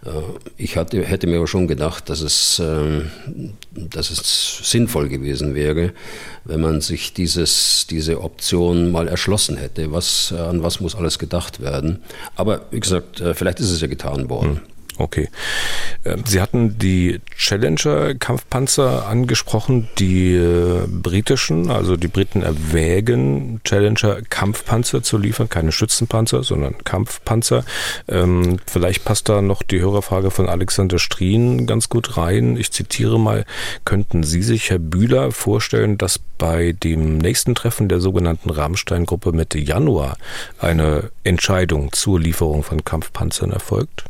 Äh, ich hatte, hätte mir aber schon gedacht, dass es, ähm, dass es sinnvoll gewesen wäre, wenn man sich dieses, diese Option mal erschlossen hätte. Was, an was muss alles gedacht werden? Aber wie gesagt, vielleicht ist es ja getan worden. Hm. Okay. Ähm, Sie hatten die Challenger-Kampfpanzer angesprochen, die äh, britischen, also die Briten erwägen, Challenger-Kampfpanzer zu liefern, keine Schützenpanzer, sondern Kampfpanzer. Ähm, vielleicht passt da noch die Hörerfrage von Alexander Strien ganz gut rein. Ich zitiere mal, könnten Sie sich, Herr Bühler, vorstellen, dass bei dem nächsten Treffen der sogenannten Rammstein-Gruppe Mitte Januar eine Entscheidung zur Lieferung von Kampfpanzern erfolgt?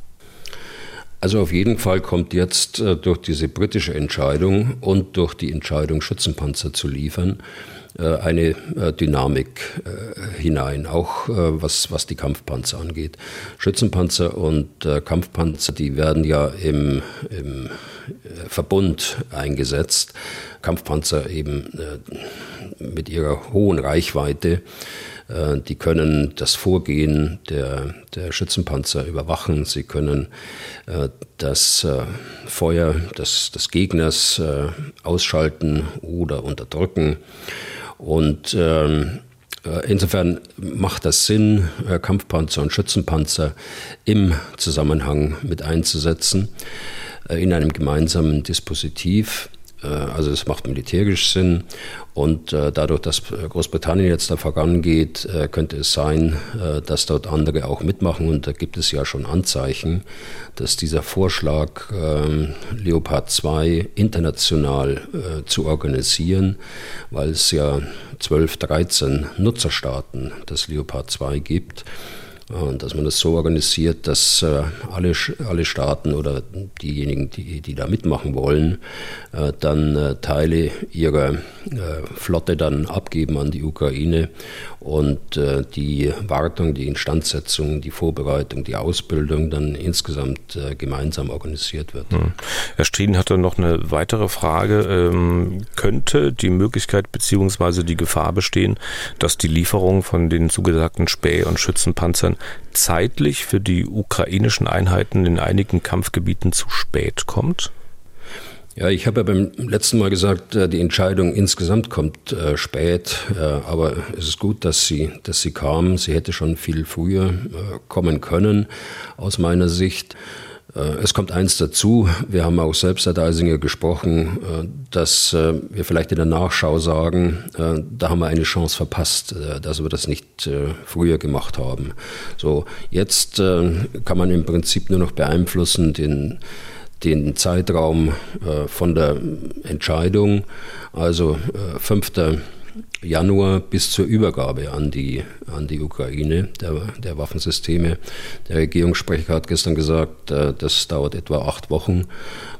Also auf jeden Fall kommt jetzt äh, durch diese britische Entscheidung und durch die Entscheidung, Schützenpanzer zu liefern, äh, eine äh, Dynamik hinein, auch was, was die Kampfpanzer angeht. Schützenpanzer und Kampfpanzer, die werden ja im, im Verbund eingesetzt. Kampfpanzer eben mit ihrer hohen Reichweite die können das Vorgehen der, der Schützenpanzer überwachen. Sie können äh, das äh, Feuer des, des Gegners ausschalten oder unterdrücken. Und ähm, Insofern macht das Sinn, Kampfpanzer und Schützenpanzer im Zusammenhang mit einzusetzen in einem gemeinsamen Dispositiv. Äh, also es macht militärisch Sinn. Und äh, dadurch, dass Großbritannien jetzt da vorangeht, äh, könnte es sein, dass dort andere auch mitmachen. Und da gibt es ja schon Anzeichen, dass dieser Vorschlag, ähm, Leopard 2 international zu organisieren, weil es ja 12, 13 Nutzerstaaten des Leopard 2 gibt, dass man das so organisiert, dass äh, alle, alle Staaten oder diejenigen, die, die da mitmachen wollen, äh, dann äh, Teile ihrer Flotte dann abgeben an die Ukraine und die Wartung, die Instandsetzung, die Vorbereitung, die Ausbildung dann insgesamt gemeinsam organisiert wird. Hm. Herr Strien hatte noch eine weitere Frage. Ähm, könnte die Möglichkeit bzw. die Gefahr bestehen, dass die Lieferung von den zugesagten Späh- und Schützenpanzern zeitlich für die ukrainischen Einheiten in einigen Kampfgebieten zu spät kommt? Ja, ich habe ja beim letzten Mal gesagt, äh, die Entscheidung insgesamt kommt äh, spät, äh, aber es ist gut, dass sie, dass sie kam. Sie hätte schon viel früher kommen können, aus meiner Sicht. Es kommt eins dazu, wir haben auch selbst, Herr Deisinger, gesprochen, dass wir vielleicht in der Nachschau sagen, da haben wir eine Chance verpasst, dass wir das nicht früher gemacht haben. So, jetzt kann man im Prinzip nur noch beeinflussen den, den Zeitraum von der Entscheidung, also 5. Januar bis zur Übergabe an die, an die Ukraine der, der Waffensysteme. Der Regierungssprecher hat gestern gesagt, äh, das dauert etwa acht Wochen.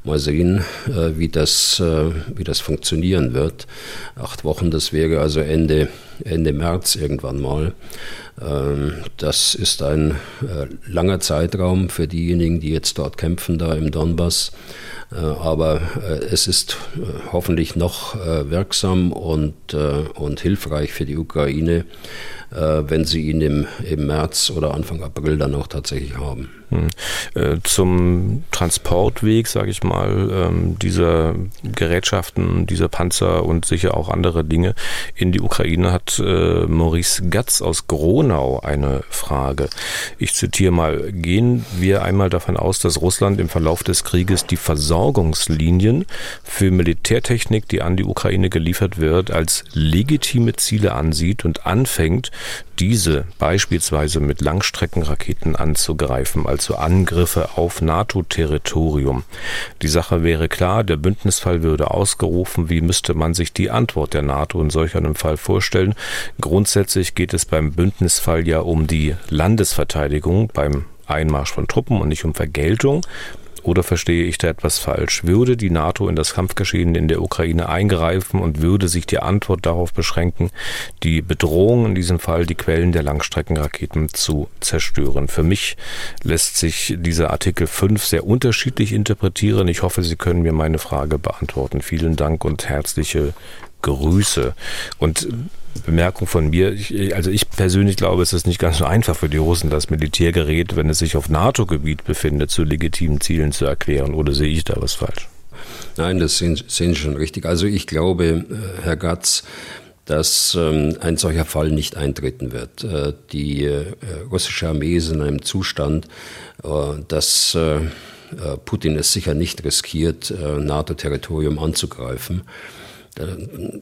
Mal sehen, äh, wie das, äh, wie das funktionieren wird. Acht Wochen, das wäre also Ende, Ende März irgendwann mal. Ähm, das ist ein langer Zeitraum für diejenigen, die jetzt dort kämpfen, da im Donbass. Äh, aber äh, es ist äh, hoffentlich noch wirksam und, und hilfreich für die Ukraine, wenn sie ihn im, im März oder Anfang April dann auch tatsächlich haben. Hm. Zum Transportweg, sage ich mal, ähm, dieser Gerätschaften, dieser Panzer und sicher auch andere Dinge in die Ukraine hat Maurice Gatz aus Gronau eine Frage. Ich zitiere mal, gehen wir einmal davon aus, dass Russland im Verlauf des Krieges die Versorgungslinien für Militärtechnik, die an die Ukraine geliefert wird, als legitime Ziele ansieht und anfängt, diese beispielsweise mit Langstreckenraketen anzugreifen, also Angriffe auf NATO-Territorium. Die Sache wäre klar, der Bündnisfall würde ausgerufen. Wie müsste man sich die Antwort der NATO in solch einem Fall vorstellen? Grundsätzlich geht es beim Bündnisfall ja um die Landesverteidigung beim Einmarsch von Truppen und nicht um Vergeltung. Oder verstehe ich da etwas falsch? Würde die NATO in das Kampfgeschehen in der Ukraine eingreifen und würde sich die Antwort darauf beschränken, die Bedrohung, in diesem Fall die Quellen der Langstreckenraketen zu zerstören? Für mich lässt sich dieser Artikel 5 sehr unterschiedlich interpretieren. Ich hoffe, Sie können mir meine Frage beantworten. Vielen Dank und herzliche Grüße. Und Bemerkung von mir, ich, also ich persönlich glaube, es ist nicht ganz so einfach für die Russen, das Militärgerät, wenn es sich auf NATO-Gebiet befindet, zu legitimen Zielen zu erklären. Oder sehe ich da was falsch? Nein, das sehen Sie schon richtig. Also ich glaube, äh, Herr Gatz, dass ähm, ein solcher Fall nicht eintreten wird. Äh, die äh, russische Armee ist in einem Zustand, äh, dass äh, äh, Putin es sicher nicht riskiert, NATO-Territorium anzugreifen.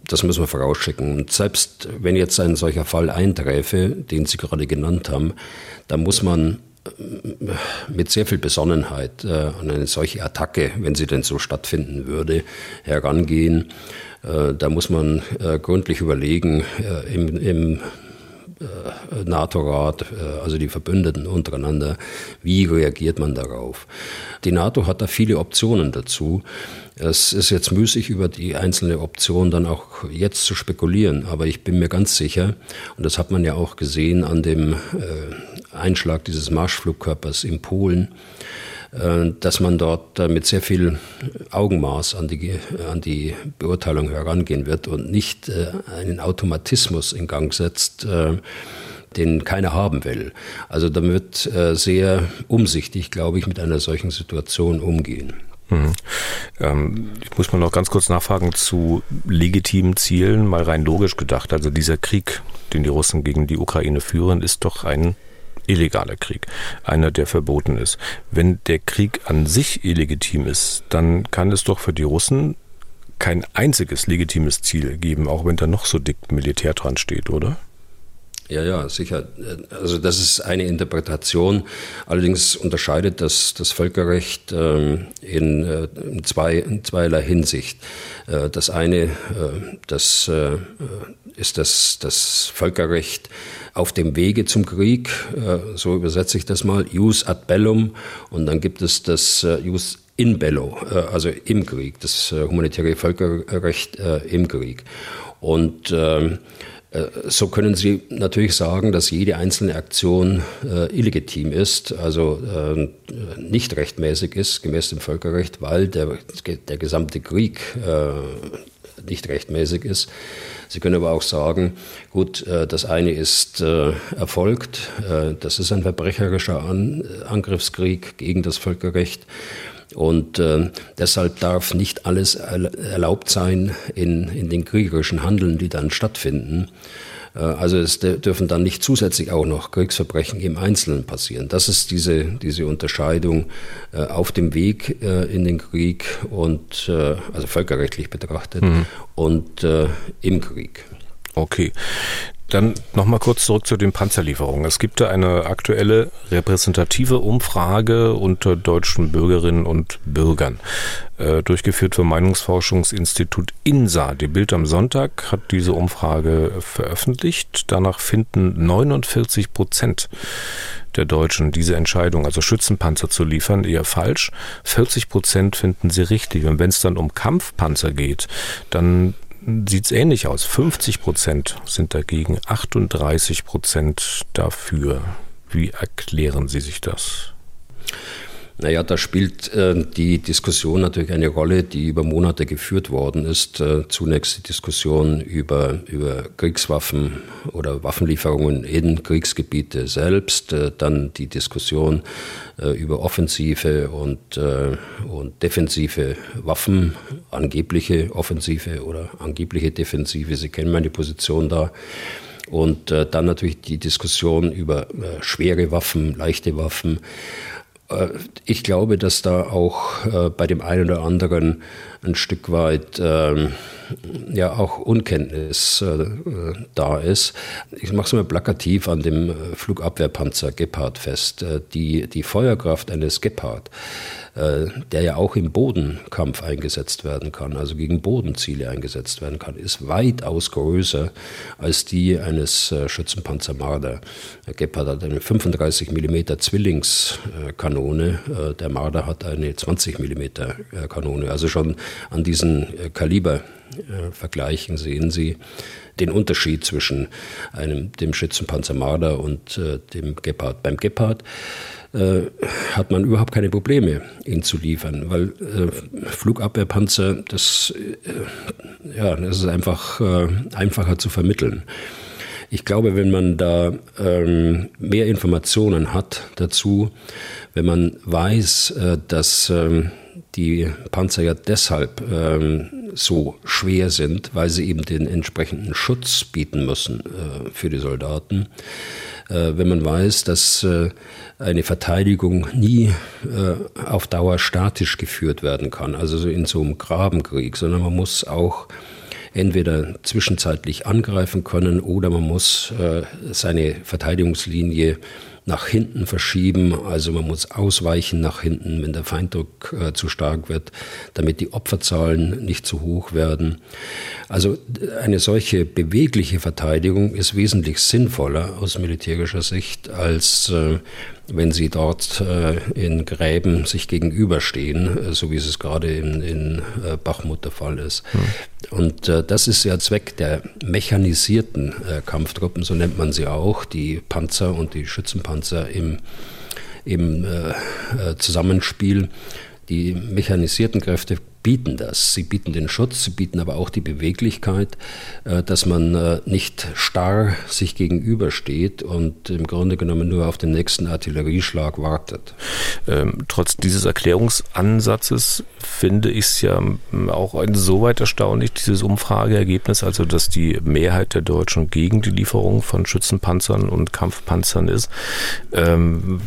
Das müssen wir vorausschicken. Und selbst wenn jetzt ein solcher Fall einträfe, den Sie gerade genannt haben, da muss man äh, mit sehr viel Besonnenheit äh, an eine solche Attacke, wenn sie denn so stattfinden würde, herangehen. Äh, da muss man gründlich überlegen, im, im NATO-Rat, also die Verbündeten untereinander, wie reagiert man darauf? Die NATO hat da viele Optionen dazu. Es ist jetzt müßig, über die einzelne Option dann auch jetzt zu spekulieren, aber ich bin mir ganz sicher, und das hat man ja auch gesehen an dem äh, Einschlag dieses Marschflugkörpers in Polen, äh, dass man dort äh, mit sehr viel Augenmaß an die, an die Beurteilung herangehen wird und nicht äh, einen Automatismus in Gang setzt, den keiner haben will. Also da wird sehr umsichtig, glaube ich, mit einer solchen Situation umgehen. Mhm. Ähm, ich muss mal noch ganz kurz nachfragen zu legitimen Zielen, mal rein logisch gedacht. Also dieser Krieg, den die Russen gegen die Ukraine führen, ist doch ein illegaler Krieg, einer, der verboten ist. Wenn der Krieg an sich illegitim ist, dann kann es doch für die Russen kein einziges legitimes Ziel geben, auch wenn da noch so dick Militär dran steht, oder? Ja, ja, sicher. Also das ist eine Interpretation. Allerdings unterscheidet das, das Völkerrecht ähm, in, äh, in, zwei, in zweierlei Hinsicht. Äh, das eine, äh, das äh, ist das, das Völkerrecht auf dem Wege zum Krieg, äh, so übersetze ich das mal, Jus ad bellum, und dann gibt es das äh, Jus in bello, also im Krieg, das humanitäre Völkerrecht im Krieg. Und ähm, äh, so können Sie natürlich sagen, dass jede einzelne Aktion äh, illegitim ist, also äh, nicht rechtmäßig ist, gemäß dem Völkerrecht, weil der, der gesamte Krieg äh, nicht rechtmäßig ist. Sie können aber auch sagen, gut, äh, das eine ist äh, erfolgt, das ist ein verbrecherischer An Angriffskrieg gegen das Völkerrecht. Und äh, deshalb darf nicht alles erlaubt sein in, in den kriegerischen Handeln, die dann stattfinden. Äh, also es dürfen dann nicht zusätzlich auch noch Kriegsverbrechen im Einzelnen passieren. Das ist diese, diese Unterscheidung äh, auf dem Weg äh, in den Krieg und also völkerrechtlich betrachtet mhm. und im Krieg. Okay. Dann nochmal kurz zurück zu den Panzerlieferungen. Es gibt da eine aktuelle repräsentative Umfrage unter deutschen Bürgerinnen und Bürgern, äh, durchgeführt vom Meinungsforschungsinstitut INSA. Die Bild am Sonntag hat diese Umfrage veröffentlicht. Danach finden 49 Prozent der Deutschen diese Entscheidung, also Schützenpanzer zu liefern, eher falsch. 40 Prozent finden sie richtig. Und wenn es dann um Kampfpanzer geht, dann sieht es ähnlich aus. 50 Prozent sind dagegen, 38 Prozent dafür. Wie erklären Sie sich das? Naja, da spielt äh, die Diskussion natürlich eine Rolle, die über Monate geführt worden ist. Äh, zunächst die Diskussion über, über Kriegswaffen oder Waffenlieferungen in Kriegsgebiete selbst, äh, dann die Diskussion äh, über offensive und, äh, und defensive Waffen, angebliche offensive oder angebliche defensive. Sie kennen meine Position da. Und äh, dann natürlich die Diskussion über schwere Waffen, leichte Waffen. Äh, ich glaube, dass da auch äh, bei dem einen oder anderen ein Stück weit ähm, ja auch Unkenntnis äh, da ist. Ich mache es mal plakativ an dem Flugabwehrpanzer Gepard fest. die, die Feuerkraft eines Gepard äh, der ja auch im Bodenkampf eingesetzt werden kann, also gegen Bodenziele eingesetzt werden kann, ist weitaus größer als die eines äh, Schützenpanzer Marder. Der Gepard hat eine 35 mm Zwillingskanone, äh, der Marder hat eine 20 mm Kanone. Also schon an diesen Kalibervergleichen sehen Sie den Unterschied zwischen einem, dem Schützenpanzer Marder und dem Gepard. Beim Gepard äh, hat man überhaupt keine Probleme, ihn zu liefern, weil äh, Flugabwehrpanzer, das, äh, ja, das ist einfach äh, einfacher zu vermitteln. Ich glaube, wenn man da ähm, mehr Informationen hat dazu, wenn man weiß, äh, dass ähm, die Panzer ja deshalb ähm, so schwer sind, weil sie eben den entsprechenden Schutz bieten müssen äh, für die Soldaten, äh, wenn man weiß, dass äh, eine Verteidigung nie äh, auf Dauer statisch geführt werden kann, also so in so einem Grabenkrieg, sondern man muss auch entweder zwischenzeitlich angreifen können oder man muss seine Verteidigungslinie nach hinten verschieben. Also man muss ausweichen nach hinten, wenn der Feinddruck äh, zu stark wird, damit die Opferzahlen nicht zu hoch werden. Also eine solche bewegliche Verteidigung ist wesentlich sinnvoller aus militärischer Sicht als äh, wenn sie dort äh, in Gräben sich gegenüberstehen, äh, so wie es gerade in, in äh, Bachmut der Fall ist. Hm. Und das ist ja Zweck der mechanisierten Kampftruppen, so nennt man sie auch, die Panzer und die Schützenpanzer im, im Zusammenspiel. Die mechanisierten Kräfte bieten das. Sie bieten den Schutz, sie bieten aber auch die Beweglichkeit, äh, dass man äh, nicht starr sich gegenübersteht und im Grunde genommen nur auf den nächsten Artillerieschlag wartet. Ähm, trotz dieses Erklärungsansatzes finde ich es ja auch insoweit erstaunlich, dieses Umfrageergebnis, also dass die Mehrheit der Deutschen gegen die Lieferung von Schützenpanzern und Kampfpanzern ist. Ähm,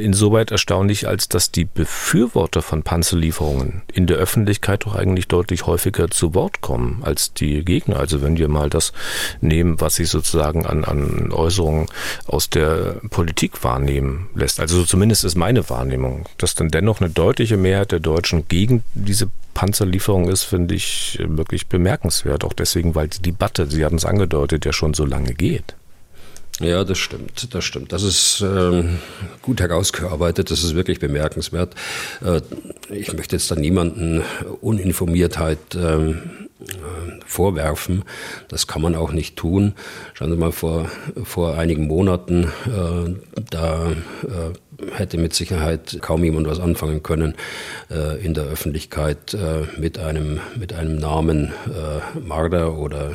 insoweit erstaunlich, als dass die Befürworter von Panzerlieferungen in der Öffentlichkeit Öffentlichkeit doch eigentlich deutlich häufiger zu Wort kommen als die Gegner. Also wenn wir mal das nehmen, was sich sozusagen an, an Äußerungen aus der Politik wahrnehmen lässt. Also zumindest ist meine Wahrnehmung, dass dann dennoch eine deutliche Mehrheit der Deutschen gegen diese Panzerlieferung ist, finde ich wirklich bemerkenswert. Auch deswegen, weil die Debatte, Sie haben es angedeutet, ja schon so lange geht. Ja, das stimmt, das stimmt. Das ist ähm, gut herausgearbeitet, das ist wirklich bemerkenswert. Äh, ich möchte jetzt da niemanden Uninformiertheit ähm, äh, vorwerfen. Das kann man auch nicht tun. Schauen Sie mal, vor, vor einigen Monaten, äh, da äh, hätte mit Sicherheit kaum jemand was anfangen können äh, in der Öffentlichkeit äh, mit, einem, mit einem Namen äh, Marder oder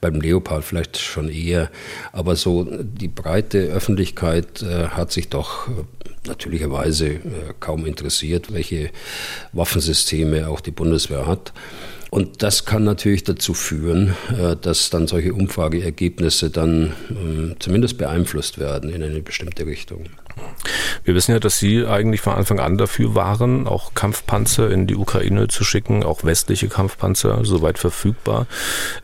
beim Leopard vielleicht schon eher. Aber so die breite Öffentlichkeit hat sich doch natürlicherweise kaum interessiert, welche Waffensysteme auch die Bundeswehr hat. Und das kann natürlich dazu führen, äh, dass dann solche Umfrageergebnisse dann ähm, zumindest beeinflusst werden in eine bestimmte Richtung. Wir wissen ja, dass Sie eigentlich von Anfang an dafür waren, auch Kampfpanzer in die Ukraine zu schicken, auch westliche Kampfpanzer, soweit verfügbar.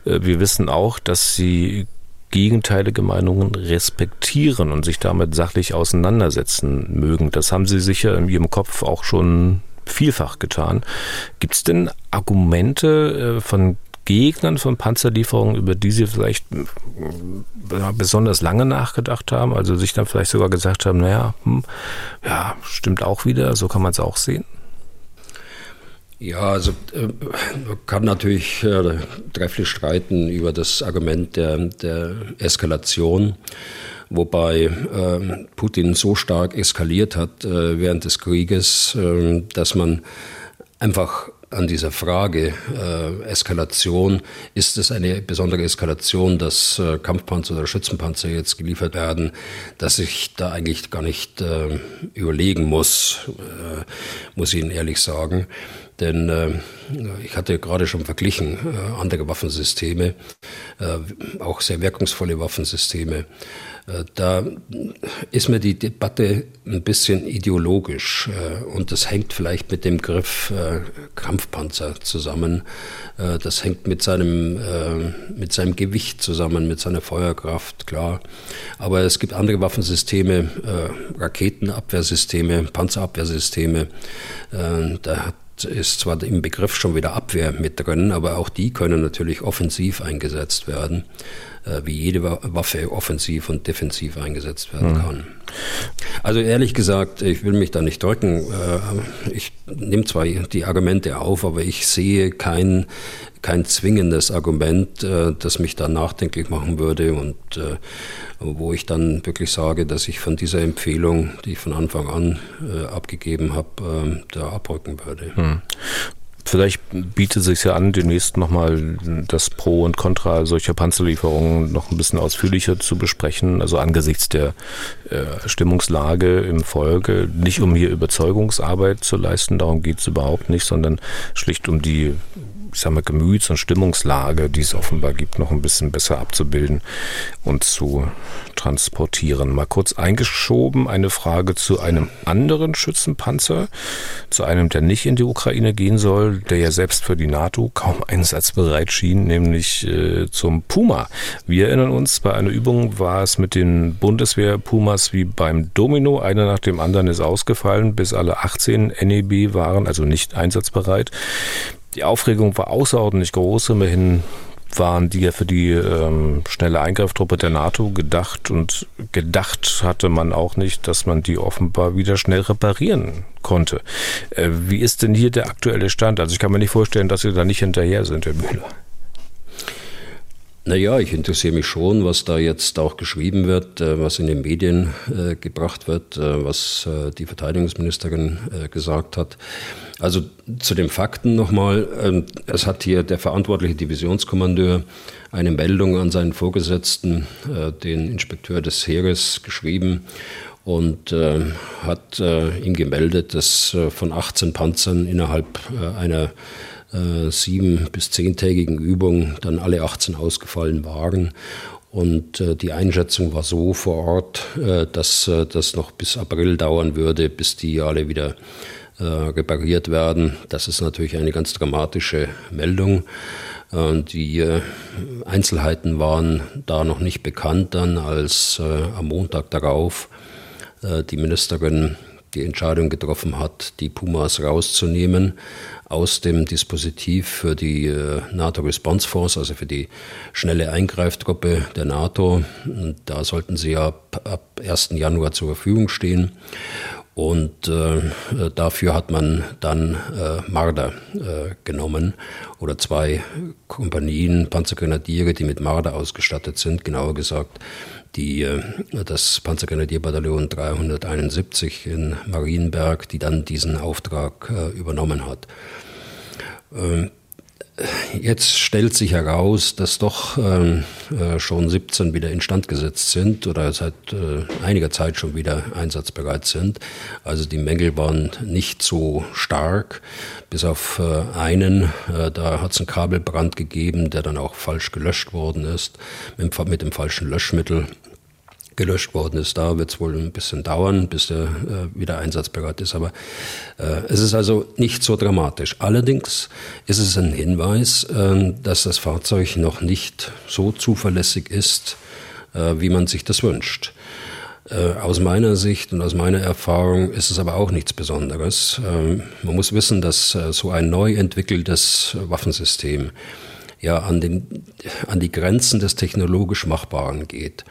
Äh, wir wissen auch, dass Sie gegenteilige Meinungen respektieren und sich damit sachlich auseinandersetzen mögen. Das haben Sie sicher in Ihrem Kopf auch schon vielfach getan. Gibt es denn Argumente äh, von Gegnern von Panzerlieferungen, über die Sie vielleicht äh, besonders lange nachgedacht haben, also sich dann vielleicht sogar gesagt haben, naja, hm, ja, stimmt auch wieder, so kann man es auch sehen? Ja, also äh, man kann natürlich äh, trefflich streiten über das Argument der, der Eskalation, wobei äh, Putin so stark eskaliert hat äh, während des Krieges, äh, dass man einfach an dieser Frage äh, Eskalation, ist es eine besondere Eskalation, dass äh, Kampfpanzer oder Schützenpanzer jetzt geliefert werden, dass ich da eigentlich gar nicht äh, überlegen muss, äh, muss ich Ihnen ehrlich sagen. Denn äh, ich hatte gerade schon verglichen äh, andere Waffensysteme, äh, auch sehr wirkungsvolle Waffensysteme. Äh, da ist mir die Debatte ein bisschen ideologisch äh, und das hängt vielleicht mit dem Griff äh, Kampfpanzer zusammen. Das hängt mit seinem, mit seinem Gewicht zusammen, mit seiner Feuerkraft, klar. Aber es gibt andere Waffensysteme, Raketenabwehrsysteme, Panzerabwehrsysteme. Da hat ist zwar im Begriff schon wieder Abwehr mit drin, aber auch die können natürlich offensiv eingesetzt werden, wie jede Waffe offensiv und defensiv eingesetzt werden mhm. kann. Also ehrlich gesagt, ich will mich da nicht drücken. Äh, ich nehme zwar die Argumente auf, aber ich sehe kein, kein zwingendes Argument, äh, das mich da nachdenklich machen würde und wo ich dann wirklich sage, dass ich von dieser Empfehlung, die ich von Anfang an äh, abgegeben habe, äh, da abrücken würde. Hm. Vielleicht bietet es sich ja an, demnächst nochmal das Pro und Contra solcher Panzerlieferungen noch ein bisschen ausführlicher zu besprechen. Also angesichts der äh, Stimmungslage im Folge, nicht um hier Überzeugungsarbeit zu leisten, darum geht es überhaupt nicht, sondern schlicht um die ich sag mal, Gemüts- und Stimmungslage, die es offenbar gibt, noch ein bisschen besser abzubilden und zu transportieren. Mal kurz eingeschoben eine Frage zu einem anderen Schützenpanzer, zu einem, der nicht in die Ukraine gehen soll, der ja selbst für die NATO kaum einsatzbereit schien, nämlich äh, zum Puma. Wir erinnern uns, bei einer Übung war es mit den Bundeswehr-Pumas wie beim Domino. Einer nach dem anderen ist ausgefallen, bis alle 18 NEB waren, also nicht einsatzbereit. Die Aufregung war außerordentlich groß. Immerhin waren die ja für die ähm, schnelle Eingreiftruppe der NATO gedacht und gedacht hatte man auch nicht, dass man die offenbar wieder schnell reparieren konnte. Äh, wie ist denn hier der aktuelle Stand? Also ich kann mir nicht vorstellen, dass Sie da nicht hinterher sind, Herr Müller. Naja, ich interessiere mich schon, was da jetzt auch geschrieben wird, äh, was in den Medien äh, gebracht wird, äh, was die Verteidigungsministerin gesagt hat. Also zu den Fakten nochmal. Ähm, es hat hier der verantwortliche Divisionskommandeur eine Meldung an seinen Vorgesetzten, den Inspekteur des Heeres, geschrieben und hat ihm gemeldet, dass von 18 Panzern innerhalb einer äh, sieben- bis zehntägigen Übung dann alle 18 ausgefallen waren. Und äh, die Einschätzung war so vor Ort, äh, dass äh, das noch bis April dauern würde, bis die alle wieder äh, repariert werden. Das ist natürlich eine ganz dramatische Meldung. Äh, die Einzelheiten waren da noch nicht bekannt dann, als am Montag darauf die Ministerin die Entscheidung getroffen hat, die Pumas rauszunehmen aus dem Dispositiv für die äh, NATO Response Force, also für die schnelle Eingreiftruppe der NATO. Und da sollten sie ja ab, ab 1. Januar zur Verfügung stehen. Und äh, dafür hat man dann äh, Marder äh, genommen oder zwei Kompanien Panzergrenadiere, die mit Marder ausgestattet sind, genauer gesagt die, äh, das Panzergrenadierbataillon 371 in Marienberg, die dann diesen Auftrag äh, übernommen hat. Jetzt stellt sich heraus, dass doch ähm, äh, schon 17 wieder instand gesetzt sind oder seit äh, einiger Zeit schon wieder einsatzbereit sind. Also die Mängel waren nicht so stark, bis auf äh, einen. Äh, da hat es einen Kabelbrand gegeben, der dann auch falsch gelöscht worden ist mit, mit dem falschen Löschmittel. Gelöscht worden ist. Da wird es wohl ein bisschen dauern, bis der äh, wieder einsatzbereit ist. Aber äh, es ist also nicht so dramatisch. Allerdings ist es ein Hinweis, äh, dass das Fahrzeug noch nicht so zuverlässig ist, äh, wie man sich das wünscht. Äh, aus meiner Sicht und aus meiner Erfahrung ist es aber auch nichts Besonderes. Ähm, man muss wissen, dass äh, so ein neu entwickeltes Waffensystem ja an, den, an die Grenzen des technologisch Machbaren geht.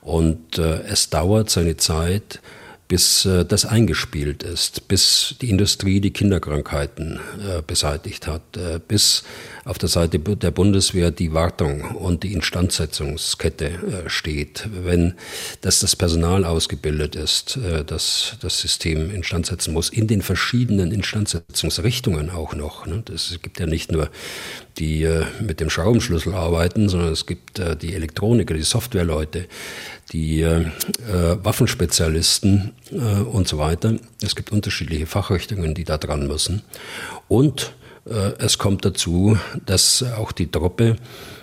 Und äh, es dauert seine Zeit, bis äh, das eingespielt ist, bis die Industrie die Kinderkrankheiten äh, beseitigt hat, äh, bis auf der Seite der Bundeswehr die Wartung und die Instandsetzungskette äh, steht, wenn dass das Personal ausgebildet ist, äh, das das System instand setzen muss, in den verschiedenen Instandsetzungsrichtungen auch noch. Ne? Das gibt ja nicht nur die äh, mit dem Schraubenschlüssel arbeiten, sondern es gibt die Elektroniker, die Softwareleute, die Waffenspezialisten und so weiter. Es gibt unterschiedliche Fachrichtungen, die da dran müssen. Und es kommt dazu, dass auch die Truppe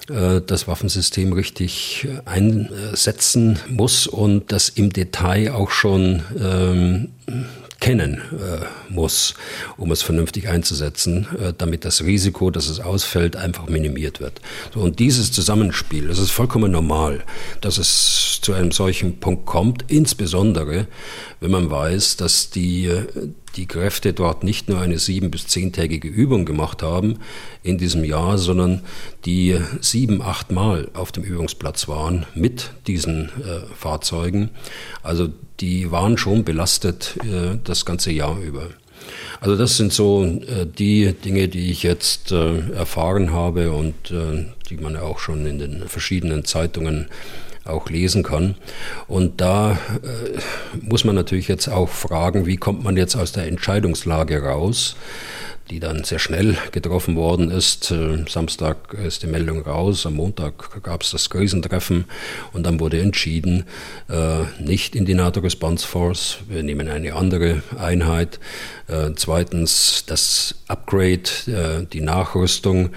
äh, das Waffensystem richtig einsetzen muss und das im Detail auch schon ähm, kennen äh, muss, um es vernünftig einzusetzen, äh, damit das Risiko, dass es ausfällt, einfach minimiert wird. So, und dieses Zusammenspiel, das ist vollkommen normal, dass es zu einem solchen Punkt kommt, insbesondere wenn man weiß, dass die, äh, die Kräfte dort nicht nur eine sieben- bis zehntägige Übung gemacht haben in diesem Jahr, sondern die sieben, acht Mal auf dem Übungsplatz waren mit diesen äh, Fahrzeugen. Also die waren schon belastet äh, das ganze Jahr über. Also das sind so äh, die Dinge, die ich jetzt äh, erfahren habe und äh, die man auch schon in den verschiedenen Zeitungen auch lesen kann. Und da äh, muss man natürlich jetzt auch fragen, wie kommt man jetzt aus der Entscheidungslage raus? die dann sehr schnell getroffen worden ist. Äh, Samstag ist die Meldung raus, am Montag gab es das Krisentreffen und dann wurde entschieden, äh, nicht in die NATO Response Force, wir nehmen eine andere Einheit. Äh, zweitens, das Upgrade, die Nachrüstung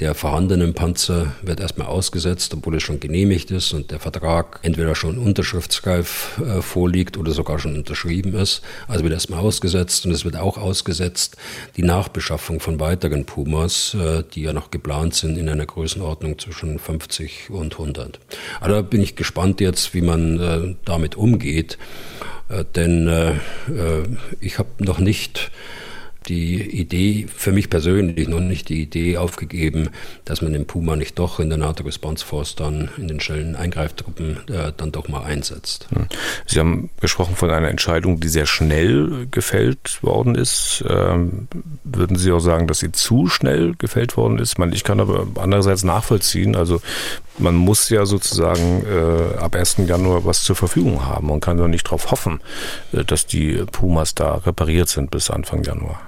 der vorhandenen Panzer wird erstmal ausgesetzt, obwohl es schon genehmigt ist und der Vertrag entweder schon unterschriftsreif vorliegt oder sogar schon unterschrieben ist. Also wird erstmal ausgesetzt und es wird auch ausgesetzt die Nachbeschaffung Beschaffung von weiteren Pumas, äh, die ja noch geplant sind in einer Größenordnung zwischen 50 und 100. Also da bin ich gespannt jetzt, wie man äh, damit umgeht, äh, denn ich habe noch nicht die Idee, für mich persönlich noch nicht die Idee aufgegeben, dass man den Puma nicht doch in der NATO Response Force dann in den schnellen Eingreiftruppen äh, dann doch mal einsetzt. Hm. Sie haben gesprochen von einer Entscheidung, die sehr schnell gefällt worden ist. Ähm, würden Sie auch sagen, dass sie zu schnell gefällt worden ist? Ich, meine, ich kann aber andererseits nachvollziehen, also man muss ja sozusagen äh, ab 1. Januar was zur Verfügung haben und kann doch nicht darauf hoffen, äh, dass die Pumas da repariert sind bis Anfang Januar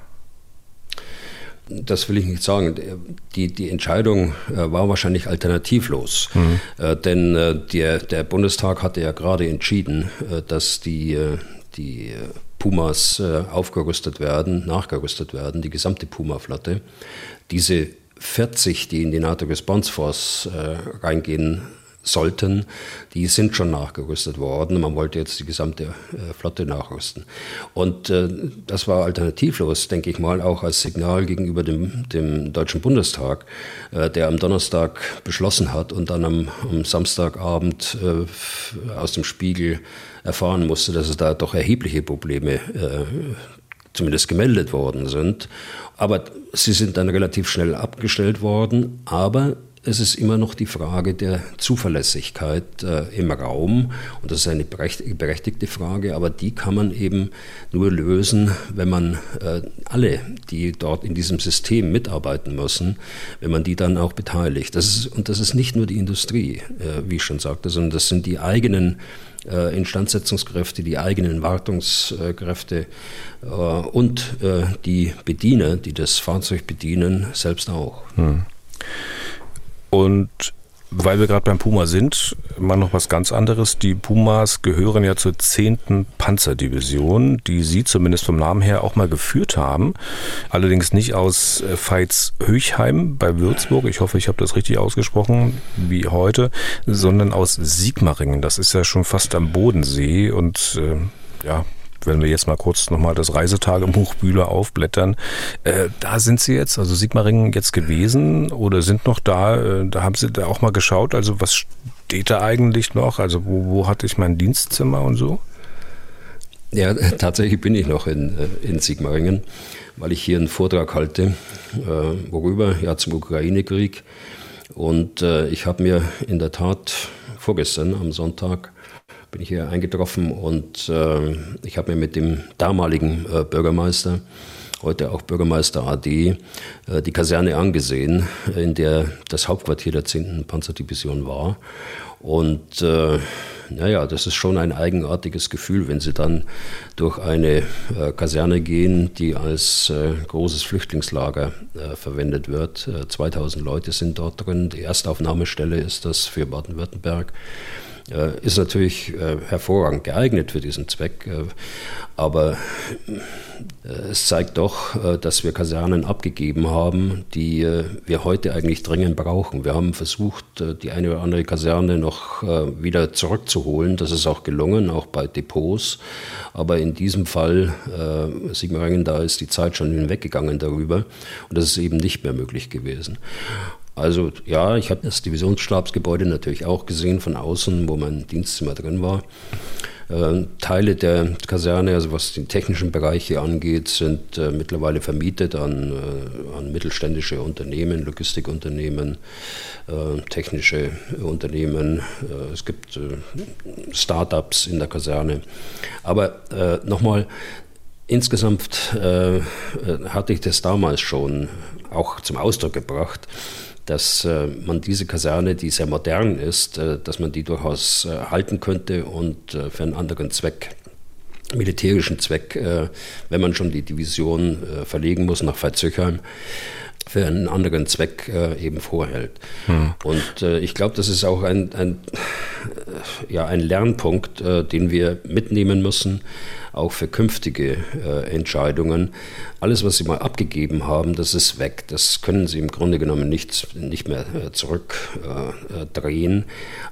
das will ich nicht sagen. Die, die Entscheidung äh, war wahrscheinlich alternativlos. Mhm. Äh, denn äh, der, der Bundestag hatte ja gerade entschieden, dass die, die Pumas aufgerüstet werden, nachgerüstet werden, die gesamte Puma-Flotte. Diese 40, die in die NATO Response Force reingehen sollten, die sind schon nachgerüstet worden. Man wollte jetzt die gesamte äh, Flotte nachrüsten. Und äh, das war alternativlos, denke ich mal, auch als Signal gegenüber dem, dem Deutschen Bundestag, äh, der am Donnerstag beschlossen hat und dann am, am Samstagabend aus dem Spiegel erfahren musste, dass es da doch erhebliche Probleme zumindest gemeldet worden sind. Aber sie sind dann relativ schnell abgestellt worden. Aber es ist immer noch die Frage der Zuverlässigkeit äh, im Raum. Und das ist eine berechtigte Frage, aber die kann man eben nur lösen, wenn man äh, alle, die dort in diesem System mitarbeiten müssen, wenn man die dann auch beteiligt. Das ist, und das ist nicht nur die Industrie, äh, wie ich schon sagte, sondern das sind die eigenen äh, Instandsetzungskräfte, die eigenen Wartungskräfte äh, und äh, die Bediener, die das Fahrzeug bedienen, selbst auch. Hm. Und weil wir gerade beim Puma sind, mal noch was ganz anderes. Die Pumas gehören ja zur 10. Panzerdivision, die Sie zumindest vom Namen her auch mal geführt haben. Allerdings nicht aus äh, Veitshöchheim bei Würzburg, ich hoffe, ich habe das richtig ausgesprochen, wie heute, sondern aus Sigmaringen. Das ist ja schon fast am Bodensee und äh, ja, wenn wir jetzt mal kurz nochmal das Reisetagebuch Bühler aufblättern, äh, da sind Sie jetzt, also Sigmaringen jetzt gewesen oder sind noch da, äh, da haben Sie da auch mal geschaut, also was steht da eigentlich noch, also wo, wo hatte ich mein Dienstzimmer und so? Ja, tatsächlich bin ich noch in, äh, in Sigmaringen, weil ich hier einen Vortrag halte, äh, worüber, ja, zum Ukraine-Krieg. Und äh, ich habe mir in der Tat vorgestern am Sonntag bin ich hier eingetroffen und äh, ich habe mir mit dem damaligen äh, Bürgermeister, heute auch Bürgermeister AD, äh, die Kaserne angesehen, in der das Hauptquartier der 10. Panzerdivision war. Und äh, naja, das ist schon ein eigenartiges Gefühl, wenn Sie dann durch eine äh, Kaserne gehen, die als äh, großes Flüchtlingslager äh, verwendet wird. 2000 äh, Leute sind dort drin. Die Erstaufnahmestelle ist das für Baden-Württemberg. Äh, ist natürlich äh, hervorragend geeignet für diesen Zweck. Äh, aber es zeigt doch, dass wir Kasernen abgegeben haben, die wir heute eigentlich dringend brauchen. Wir haben versucht, die eine oder andere Kaserne noch wieder zurückzuholen. Das ist auch gelungen, auch bei Depots. Aber in diesem Fall, Sigmaringen, da ist die Zeit schon hinweggegangen darüber. Und das ist eben nicht mehr möglich gewesen. Also ja, ich habe das Divisionsstabsgebäude natürlich auch gesehen von außen, wo mein Dienstzimmer drin war. Äh, Teile der Kaserne, also was die technischen Bereiche angeht, sind äh, mittlerweile vermietet an, äh, an, mittelständische Unternehmen, Logistikunternehmen, äh, technische Unternehmen. Äh, es gibt äh, Startups in der Kaserne. Aber nochmal, insgesamt hatte ich das damals schon auch zum Ausdruck gebracht dass äh, man diese Kaserne, die sehr modern ist, äh, dass man die durchaus äh, halten könnte und für einen anderen Zweck militärischen Zweck, wenn man schon die Division verlegen muss nach Veitshöchheim, für einen anderen Zweck eben vorhält. Hm. Und ich glaube, das ist auch ein, ein, ja, ein Lernpunkt, den wir mitnehmen müssen auch für künftige äh, Entscheidungen. Alles, was Sie mal abgegeben haben, das ist weg. Das können Sie im Grunde genommen nicht, nicht mehr äh, zurückdrehen. Äh,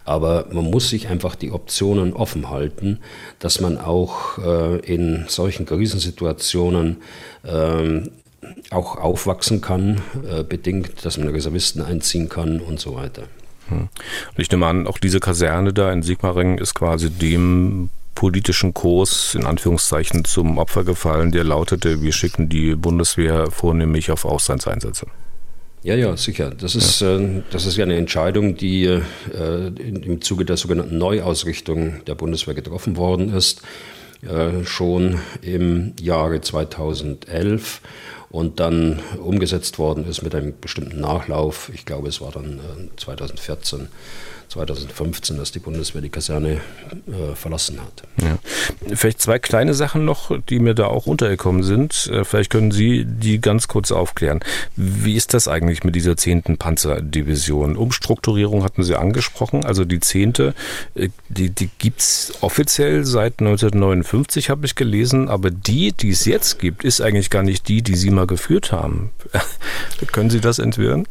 Aber man muss sich einfach die Optionen offen halten, dass man auch äh, in solchen Krisensituationen ähm, auch aufwachsen kann, äh, bedingt, dass man Reservisten einziehen kann und so weiter. Hm. Und ich nehme an, auch diese Kaserne da in Sigmaringen ist quasi dem politischen Kurs in Anführungszeichen zum Opfer gefallen, der lautete, wir schicken die Bundeswehr vornehmlich auf Auslandseinsätze. Ja, ja, sicher. Das ist, ja. Äh, das ist ja eine Entscheidung, die äh, im Zuge der sogenannten Neuausrichtung der Bundeswehr getroffen worden ist, äh, schon im Jahre 2011 und dann umgesetzt worden ist mit einem bestimmten Nachlauf. Ich glaube, es war dann 2014. 2015, dass die Bundeswehr die Kaserne äh, verlassen hat. Ja. Vielleicht zwei kleine Sachen noch, die mir da auch untergekommen sind. Äh, vielleicht können Sie die ganz kurz aufklären. Wie ist das eigentlich mit dieser 10. Panzerdivision? Umstrukturierung hatten Sie angesprochen. Also die 10. Äh, die, die gibt es offiziell seit 1959, habe ich gelesen. Aber die, die es jetzt gibt, ist eigentlich gar nicht die, die Sie mal geführt haben. können Sie das entwirren?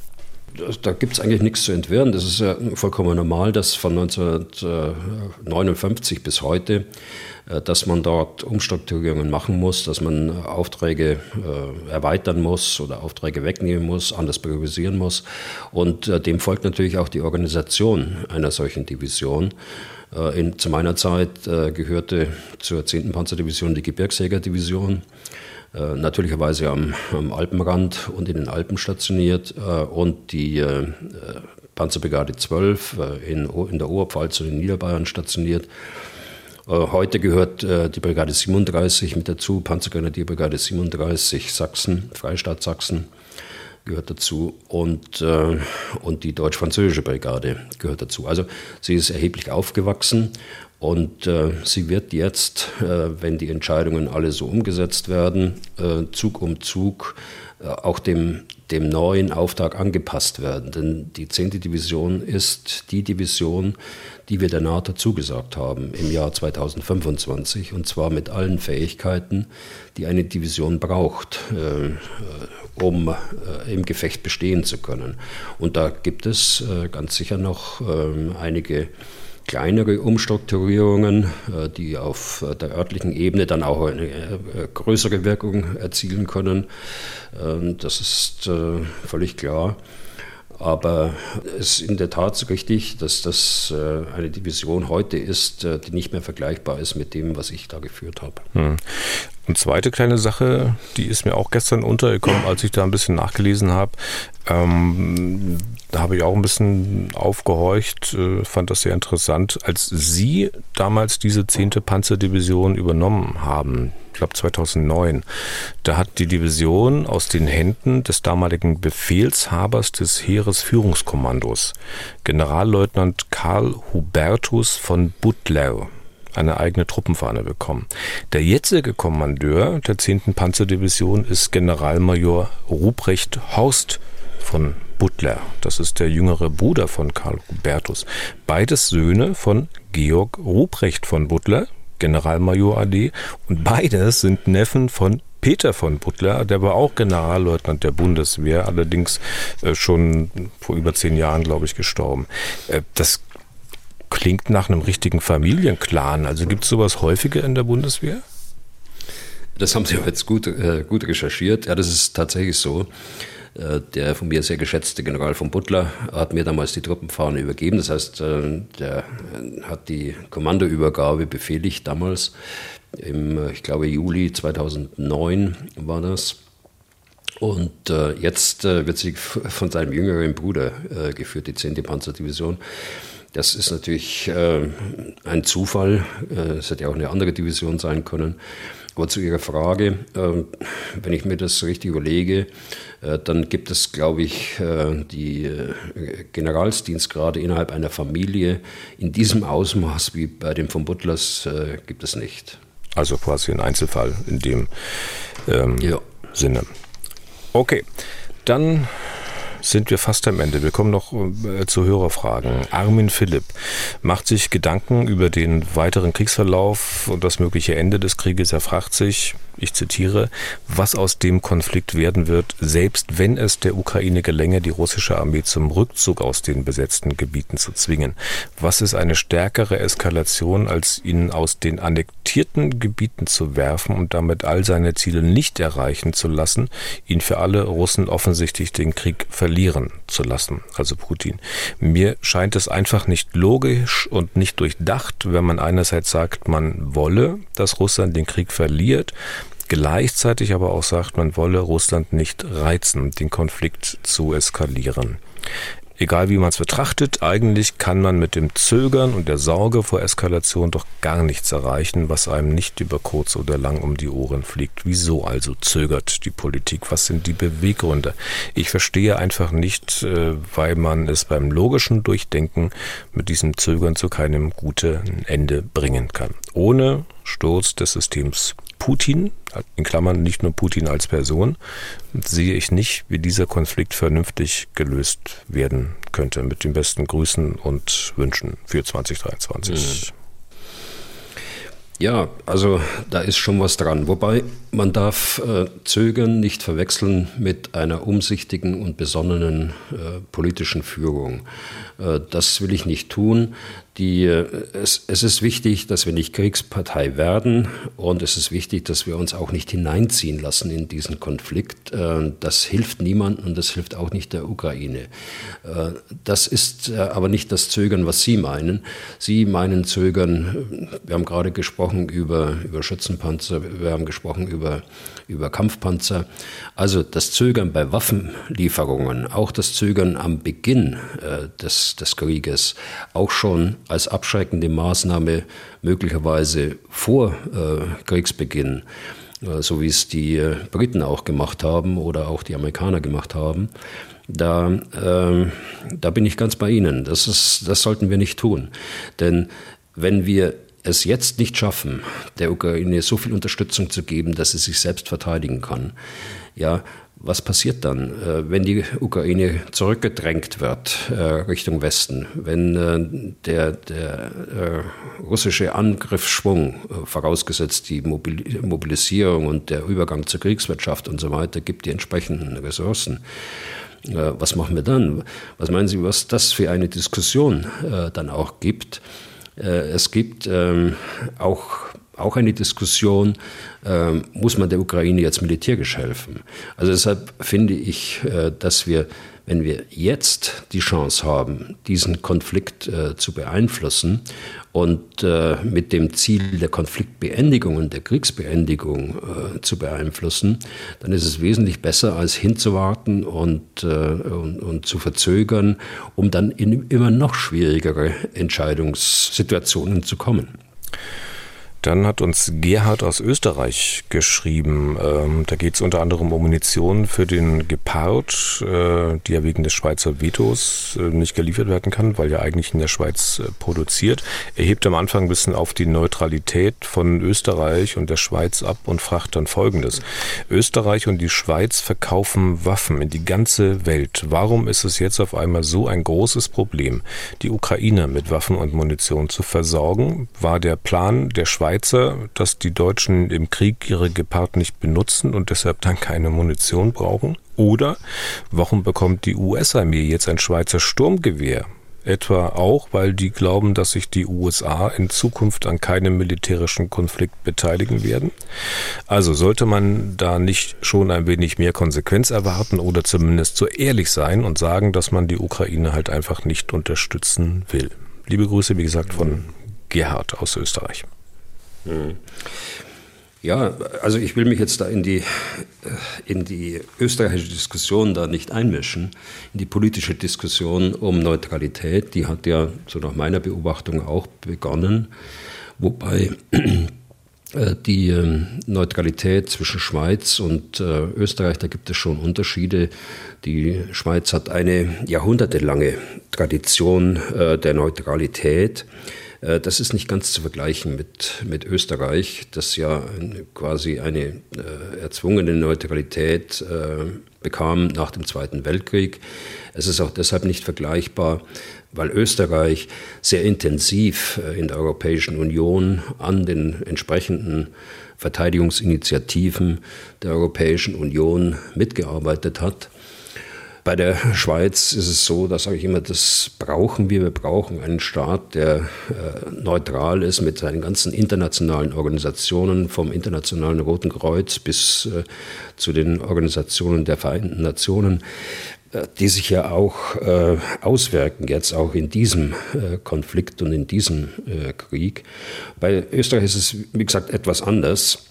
Da gibt es eigentlich nichts zu entwirren. Das ist ja vollkommen normal, dass von 1959 bis heute, äh, dass man dort Umstrukturierungen machen muss, dass man Aufträge äh, erweitern muss oder Aufträge wegnehmen muss, anders priorisieren muss. Und äh, dem folgt natürlich auch die Organisation einer solchen Division. In, zu meiner Zeit gehörte zur 10. Panzerdivision die Gebirgsjägerdivision. Äh, natürlicherweise am, am, Alpenrand und in den Alpen stationiert äh, und die äh, Panzerbrigade 12 in, in der Oberpfalz und in Niederbayern stationiert. Heute gehört die Brigade 37 mit dazu, Panzergrenadierbrigade 37 Sachsen, Freistaat Sachsen gehört dazu und, äh, und die deutsch-französische Brigade gehört dazu. Also sie ist erheblich aufgewachsen und äh, sie wird jetzt, äh, wenn die Entscheidungen alle so umgesetzt werden, äh, Zug um Zug äh, auch dem dem neuen Auftrag angepasst werden. Denn die 10. Division ist die Division, die wir der NATO zugesagt haben im Jahr 2025 und zwar mit allen Fähigkeiten, die eine Division braucht, äh, um äh, im Gefecht bestehen zu können. Und da gibt es ganz sicher noch ähm, einige kleinere Umstrukturierungen, äh, die auf der örtlichen Ebene dann auch eine äh, größere Wirkung erzielen können. Ähm, das ist äh, völlig klar. Aber es ist in der Tat so richtig, dass das eine Division heute ist, die nicht mehr vergleichbar ist mit dem, was ich da geführt habe. Hm. Eine zweite kleine Sache, die ist mir auch gestern untergekommen, als ich da ein bisschen nachgelesen habe. Ähm, da habe ich auch ein bisschen aufgehorcht, äh, fand das sehr interessant. Als Sie damals diese 10. Panzerdivision übernommen haben, glaube 2009, da hat die Division aus den Händen des damaligen Befehlshabers des Heeresführungskommandos, Generalleutnant Karl Hubertus von Butler, eine eigene Truppenfahne bekommen. Der jetzige Kommandeur der 10. Panzerdivision ist Generalmajor Ruprecht Horst von Butler. Das ist der jüngere Bruder von Karl Hubertus. Beides Söhne von Georg Ruprecht von Butler, Generalmajor AD, und beides sind Neffen von Peter von Butler, der war auch Generalleutnant der Bundeswehr, allerdings äh, schon vor über zehn Jahren, glaube ich, gestorben. Äh, das klingt nach einem richtigen Familienclan. Also gibt es sowas häufiger in der Bundeswehr? Das haben Sie jetzt gut, äh, gut recherchiert. Ja, das ist tatsächlich so. Äh, der von mir sehr geschätzte General von Butler hat mir damals die Truppenfahne übergeben. Das heißt, äh, der hat die Kommandoübergabe befehligt damals. Im, ich glaube, Juli 2009 war das. Und äh, jetzt äh, wird sie von seinem jüngeren Bruder äh, geführt, die 10. Panzerdivision. Das ist natürlich äh, ein Zufall. Äh, es hätte ja auch eine andere Division sein können. Aber zu Ihrer Frage, äh, wenn ich mir das richtig überlege, äh, dann gibt es, glaube ich, äh, die äh, Generalsdienstgrade innerhalb einer Familie in diesem Ausmaß wie bei den von Butlers gibt es nicht. Also quasi ein Einzelfall in dem ähm, ja. Sinne. Okay, dann sind wir fast am Ende. Wir kommen noch äh, zu Hörerfragen. Armin Philipp macht sich Gedanken über den weiteren Kriegsverlauf und das mögliche Ende des Krieges. Er fragt sich, ich zitiere, was aus dem Konflikt werden wird, selbst wenn es der Ukraine gelänge, die russische Armee zum Rückzug aus den besetzten Gebieten zu zwingen. Was ist eine stärkere Eskalation, als ihn aus den annektierten Gebieten zu werfen und damit all seine Ziele nicht erreichen zu lassen, ihn für alle Russen offensichtlich den Krieg verlieren zu lassen, also Putin. Mir scheint es einfach nicht logisch und nicht durchdacht, wenn man einerseits sagt, man wolle, dass Russland den Krieg verliert, gleichzeitig aber auch sagt, man wolle Russland nicht reizen, den Konflikt zu eskalieren. Egal wie man es betrachtet, eigentlich kann man mit dem Zögern und der Sorge vor Eskalation doch gar nichts erreichen, was einem nicht über kurz oder lang um die Ohren fliegt. Wieso also zögert die Politik? Was sind die Beweggründe? Ich verstehe einfach nicht, äh, weil man es beim logischen Durchdenken mit diesem Zögern zu keinem guten Ende bringen kann. Ohne Sturz des Systems Putin, in Klammern nicht nur Putin als Person, sehe ich nicht, wie dieser Konflikt vernünftig gelöst werden könnte. Mit den besten Grüßen und Wünschen für 2023. Mhm. Ja, also da ist schon was dran. Wobei man darf äh, Zögern nicht verwechseln mit einer umsichtigen und besonnenen äh, politischen Führung. Äh, das will ich nicht tun. Die, äh, es, es, ist wichtig, dass wir nicht Kriegspartei werden und es ist wichtig, dass wir uns auch nicht hineinziehen lassen in diesen Konflikt. Äh, das hilft niemandem und das hilft auch nicht der Ukraine. Das ist aber nicht das Zögern, was Sie meinen. Sie meinen Zögern, wir haben gerade gesprochen über, über Schützenpanzer, wir haben gesprochen über, über Kampfpanzer. Also das Zögern bei Waffenlieferungen, auch das Zögern am Beginn des, des Krieges, auch schon als abschreckende Maßnahme möglicherweise vor äh, Kriegsbeginn, äh, so wie es die äh, Briten auch gemacht haben oder auch die Amerikaner gemacht haben, da, äh, da bin ich ganz bei Ihnen. Das, ist, das sollten wir nicht tun. Denn wenn wir es jetzt nicht schaffen, der Ukraine so viel Unterstützung zu geben, dass sie sich selbst verteidigen kann, ja, Was passiert dann, äh, wenn die Ukraine zurückgedrängt wird äh, Richtung Westen, wenn äh, der, der russische Angriffsschwung, vorausgesetzt die Mobilisierung und der Übergang zur Kriegswirtschaft und so weiter, gibt die entsprechenden Ressourcen? Was machen wir dann? Was meinen Sie, was das für eine Diskussion dann auch gibt? Es gibt ähm, auch auch eine Diskussion, äh, muss man der Ukraine jetzt militärisch helfen? Also deshalb finde ich, äh, dass wir, wenn wir jetzt die Chance haben, diesen Konflikt äh, zu beeinflussen und äh, mit dem Ziel der Konfliktbeendigung und der Kriegsbeendigung äh, zu beeinflussen, dann ist es wesentlich besser, als hinzuwarten und, äh, und, und zu verzögern, um dann in immer noch schwierigere Entscheidungssituationen zu kommen. Dann hat uns Gerhard aus Österreich geschrieben. Ähm, da geht es unter anderem um Munition für den Gepard, äh, die ja wegen des Schweizer Vetos äh, nicht geliefert werden kann, weil ja eigentlich in der Schweiz äh, produziert. Er hebt am Anfang ein bisschen auf die Neutralität von Österreich und der Schweiz ab und fragt dann Folgendes. Österreich und die Schweiz verkaufen Waffen in die ganze Welt. Warum ist es jetzt auf einmal so ein großes Problem, die Ukraine mit Waffen und Munition zu versorgen? War der Plan der Schweiz Schweizer, dass die Deutschen im Krieg ihre Gepard nicht benutzen und deshalb dann keine Munition brauchen? Oder warum bekommt die US-Armee jetzt ein Schweizer Sturmgewehr? Etwa auch, weil die glauben, dass sich die USA in Zukunft an keinem militärischen Konflikt beteiligen werden? Also sollte man da nicht schon ein wenig mehr Konsequenz erwarten oder zumindest so ehrlich sein und sagen, dass man die Ukraine halt einfach nicht unterstützen will? Liebe Grüße, wie gesagt, von Gerhard aus Österreich. Ja, also ich will mich jetzt da in die, äh, in die österreichische Diskussion da nicht einmischen, in die politische Diskussion um Neutralität. Die hat ja, so nach meiner Beobachtung, auch begonnen, wobei äh, die ähm, Neutralität zwischen Schweiz und äh, Österreich, da gibt es schon Unterschiede. Die Schweiz hat eine jahrhundertelange Tradition der Neutralität. Äh, das ist nicht ganz zu vergleichen mit, mit Österreich, das ja quasi eine äh, erzwungene Neutralität äh, bekam nach dem Zweiten Weltkrieg. Es ist auch deshalb nicht vergleichbar, weil Österreich sehr intensiv in der Europäischen Union an den entsprechenden Verteidigungsinitiativen der Europäischen Union mitgearbeitet hat. Bei der Schweiz ist es so, da sage ich immer, das brauchen wir. Wir brauchen einen Staat, der äh, neutral ist mit seinen ganzen internationalen Organisationen, vom Internationalen Roten Kreuz bis äh, zu den Organisationen der Vereinten Nationen äh, die sich ja auch auswirken, jetzt auch in diesem Konflikt und in diesem Krieg. Bei Österreich ist es, wie gesagt, etwas anders.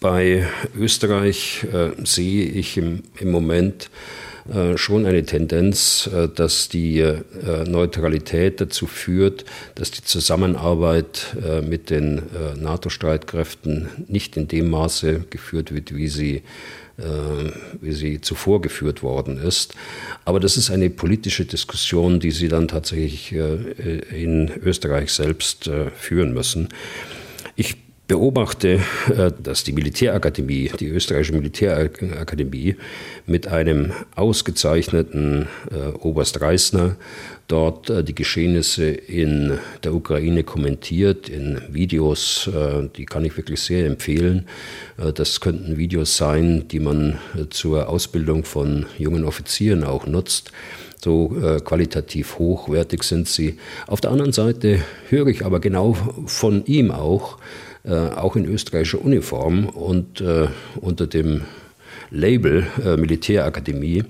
Bei Österreich sehe ich im, im Moment schon eine Tendenz, äh, dass die äh, Neutralität dazu führt, dass die Zusammenarbeit mit den NATO-Streitkräften nicht in dem Maße geführt wird, wie sie wie sie zuvor geführt worden ist. Aber das ist eine politische Diskussion, die Sie dann tatsächlich in Österreich selbst führen müssen. Ich beobachte, äh, dass die Militärakademie, die österreichische Militärakademie mit einem ausgezeichneten äh, Oberst Reisner dort äh, die Geschehnisse in der Ukraine kommentiert, in Videos, die kann ich wirklich sehr empfehlen. Das könnten Videos sein, die man zur Ausbildung von jungen Offizieren auch nutzt. So äh, qualitativ hochwertig sind sie. Auf der anderen Seite höre ich aber genau von ihm auch, auch in österreichischer Uniform und äh, unter dem Label äh, Militärakademie,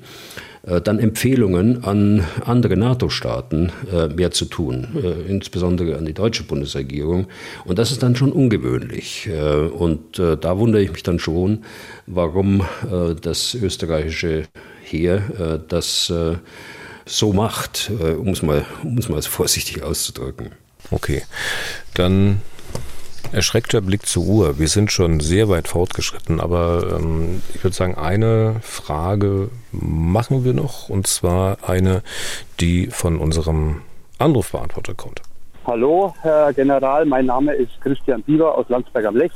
dann Empfehlungen an andere NATO-Staaten mehr zu tun, insbesondere an die deutsche Bundesregierung. Und das ist dann schon ungewöhnlich. Und da wundere ich mich dann schon, warum das österreichische Heer das so macht, um es mal, mal vorsichtig auszudrücken. Okay, dann Erschreckter Blick zur Uhr. Wir sind schon sehr weit fortgeschritten, aber ähm, ich würde sagen, eine Frage machen wir noch, und zwar eine, die von unserem Anrufbeantworter kommt. Hallo, Herr General, mein Name ist Christian Bieber aus Landsberg am Lech.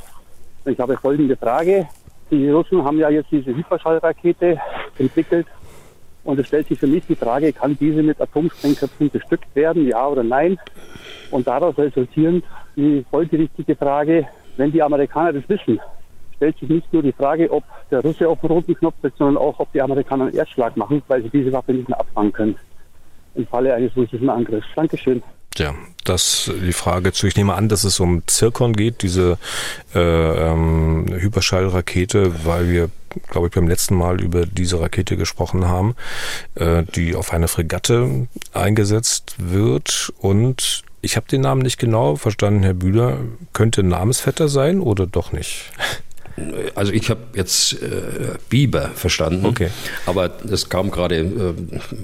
Ich habe folgende Frage. Die Russen haben ja jetzt diese Hyperschallrakete entwickelt. Und es stellt sich für mich die Frage, kann diese mit Atomsprengköpfen bestückt werden, ja oder nein? Und daraus resultierend die folgerichtige Frage, wenn die Amerikaner das wissen, stellt sich nicht nur die Frage, ob der Russe auf den roten Knopf drückt, sondern auch, ob die Amerikaner einen Erstschlag machen, weil sie diese Waffe nicht mehr abfangen können im Falle eines russischen Angriffs. Dankeschön. Ja, das die Frage zu. Ich nehme an, dass es um Zirkon geht, diese äh, ähm, Hyperschallrakete, weil wir, glaube ich, beim letzten Mal über diese Rakete gesprochen haben, äh, die auf eine Fregatte eingesetzt wird. Und ich habe den Namen nicht genau verstanden, Herr Bühler. Könnte Namensvetter sein oder doch nicht? Also ich habe jetzt äh, Biber verstanden, okay. aber das kam gerade äh,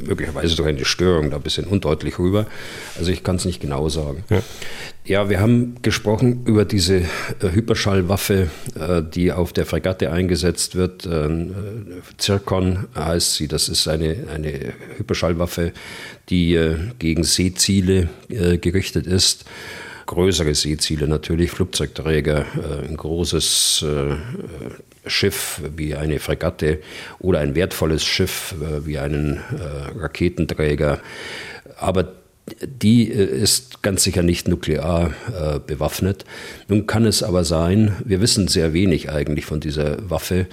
möglicherweise durch eine Störung da ein bisschen undeutlich rüber. Also ich kann es nicht genau sagen. Ja. ja. wir haben gesprochen über diese äh, Hyperschallwaffe, äh, die auf der Fregatte eingesetzt wird. Ähm, Zirkon heißt sie. Das ist eine, eine Hyperschallwaffe, die äh, gegen Seeziele äh, gerichtet ist größere Seeziele natürlich, Flugzeugträger, äh, ein großes äh, Schiff wie eine Fregatte oder ein wertvolles Schiff äh, wie einen Raketenträger. Aber die ist ganz sicher nicht nuklear äh, bewaffnet. Nun kann es aber sein, wir wissen sehr wenig eigentlich von dieser Waffe,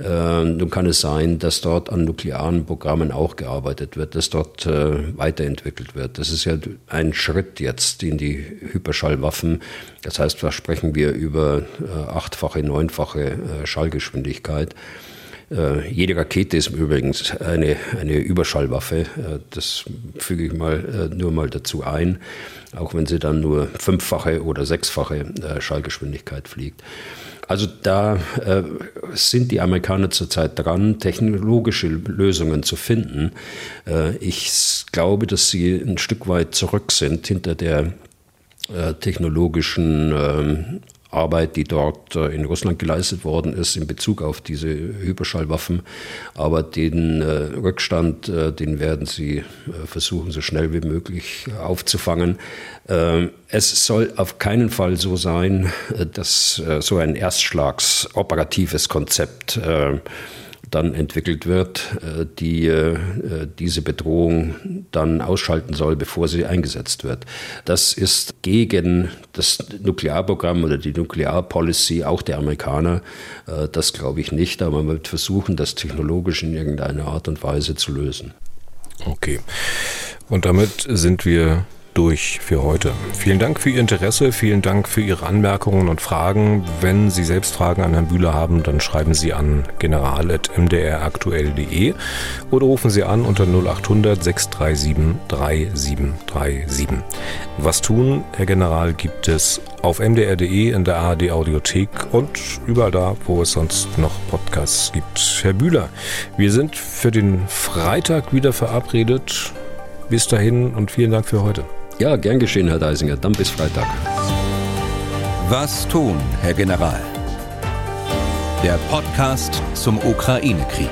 äh, nun kann es sein, dass dort an nuklearen Programmen auch gearbeitet wird, dass dort äh, weiterentwickelt wird. Das ist ja ein Schritt jetzt in die Hyperschallwaffen. Das heißt, da sprechen wir über äh, achtfache, neunfache äh, Schallgeschwindigkeit. Äh, jede Rakete ist übrigens eine, eine Überschallwaffe. Äh, das füge ich mal nur mal dazu ein, auch wenn sie dann nur fünffache oder sechsfache Schallgeschwindigkeit fliegt. Also da äh, sind die Amerikaner zurzeit dran, technologische Lösungen zu finden. Äh, ich glaube, dass sie ein Stück weit zurück sind hinter der äh, technologischen ähm, Arbeit, die dort äh, in Russland geleistet worden ist in Bezug auf diese Hyperschallwaffen. Aber den äh, Rückstand, äh, den werden sie versuchen, so schnell wie möglich aufzufangen. Ähm, es soll auf keinen Fall so sein, dass so ein erstschlagsoperatives Konzept dann entwickelt wird, äh, die äh, diese Bedrohung dann ausschalten soll, bevor sie eingesetzt wird. Das ist gegen das Nuklearprogramm oder die Nuklearpolicy auch der Amerikaner. Äh, das glaube ich nicht, aber man wird versuchen, das technologisch in irgendeiner Art und Weise zu lösen. Okay. Und damit sind wir durch für heute. Vielen Dank für Ihr Interesse, vielen Dank für Ihre Anmerkungen und Fragen. Wenn Sie selbst Fragen an Herrn Bühler haben, dann schreiben Sie an general.mdraktuell.de oder rufen Sie an unter 0800 637 3737. Was tun, Herr General, gibt es auf mdr.de, in der ARD Audiothek und überall da, wo es sonst noch Podcasts gibt. Herr Bühler, wir sind für den Freitag wieder verabredet. Bis dahin und vielen Dank für heute. Ja, gern geschehen, Herr Deisinger. Dann bis Freitag. Was tun, Herr General? Der Podcast zum Ukraine-Krieg.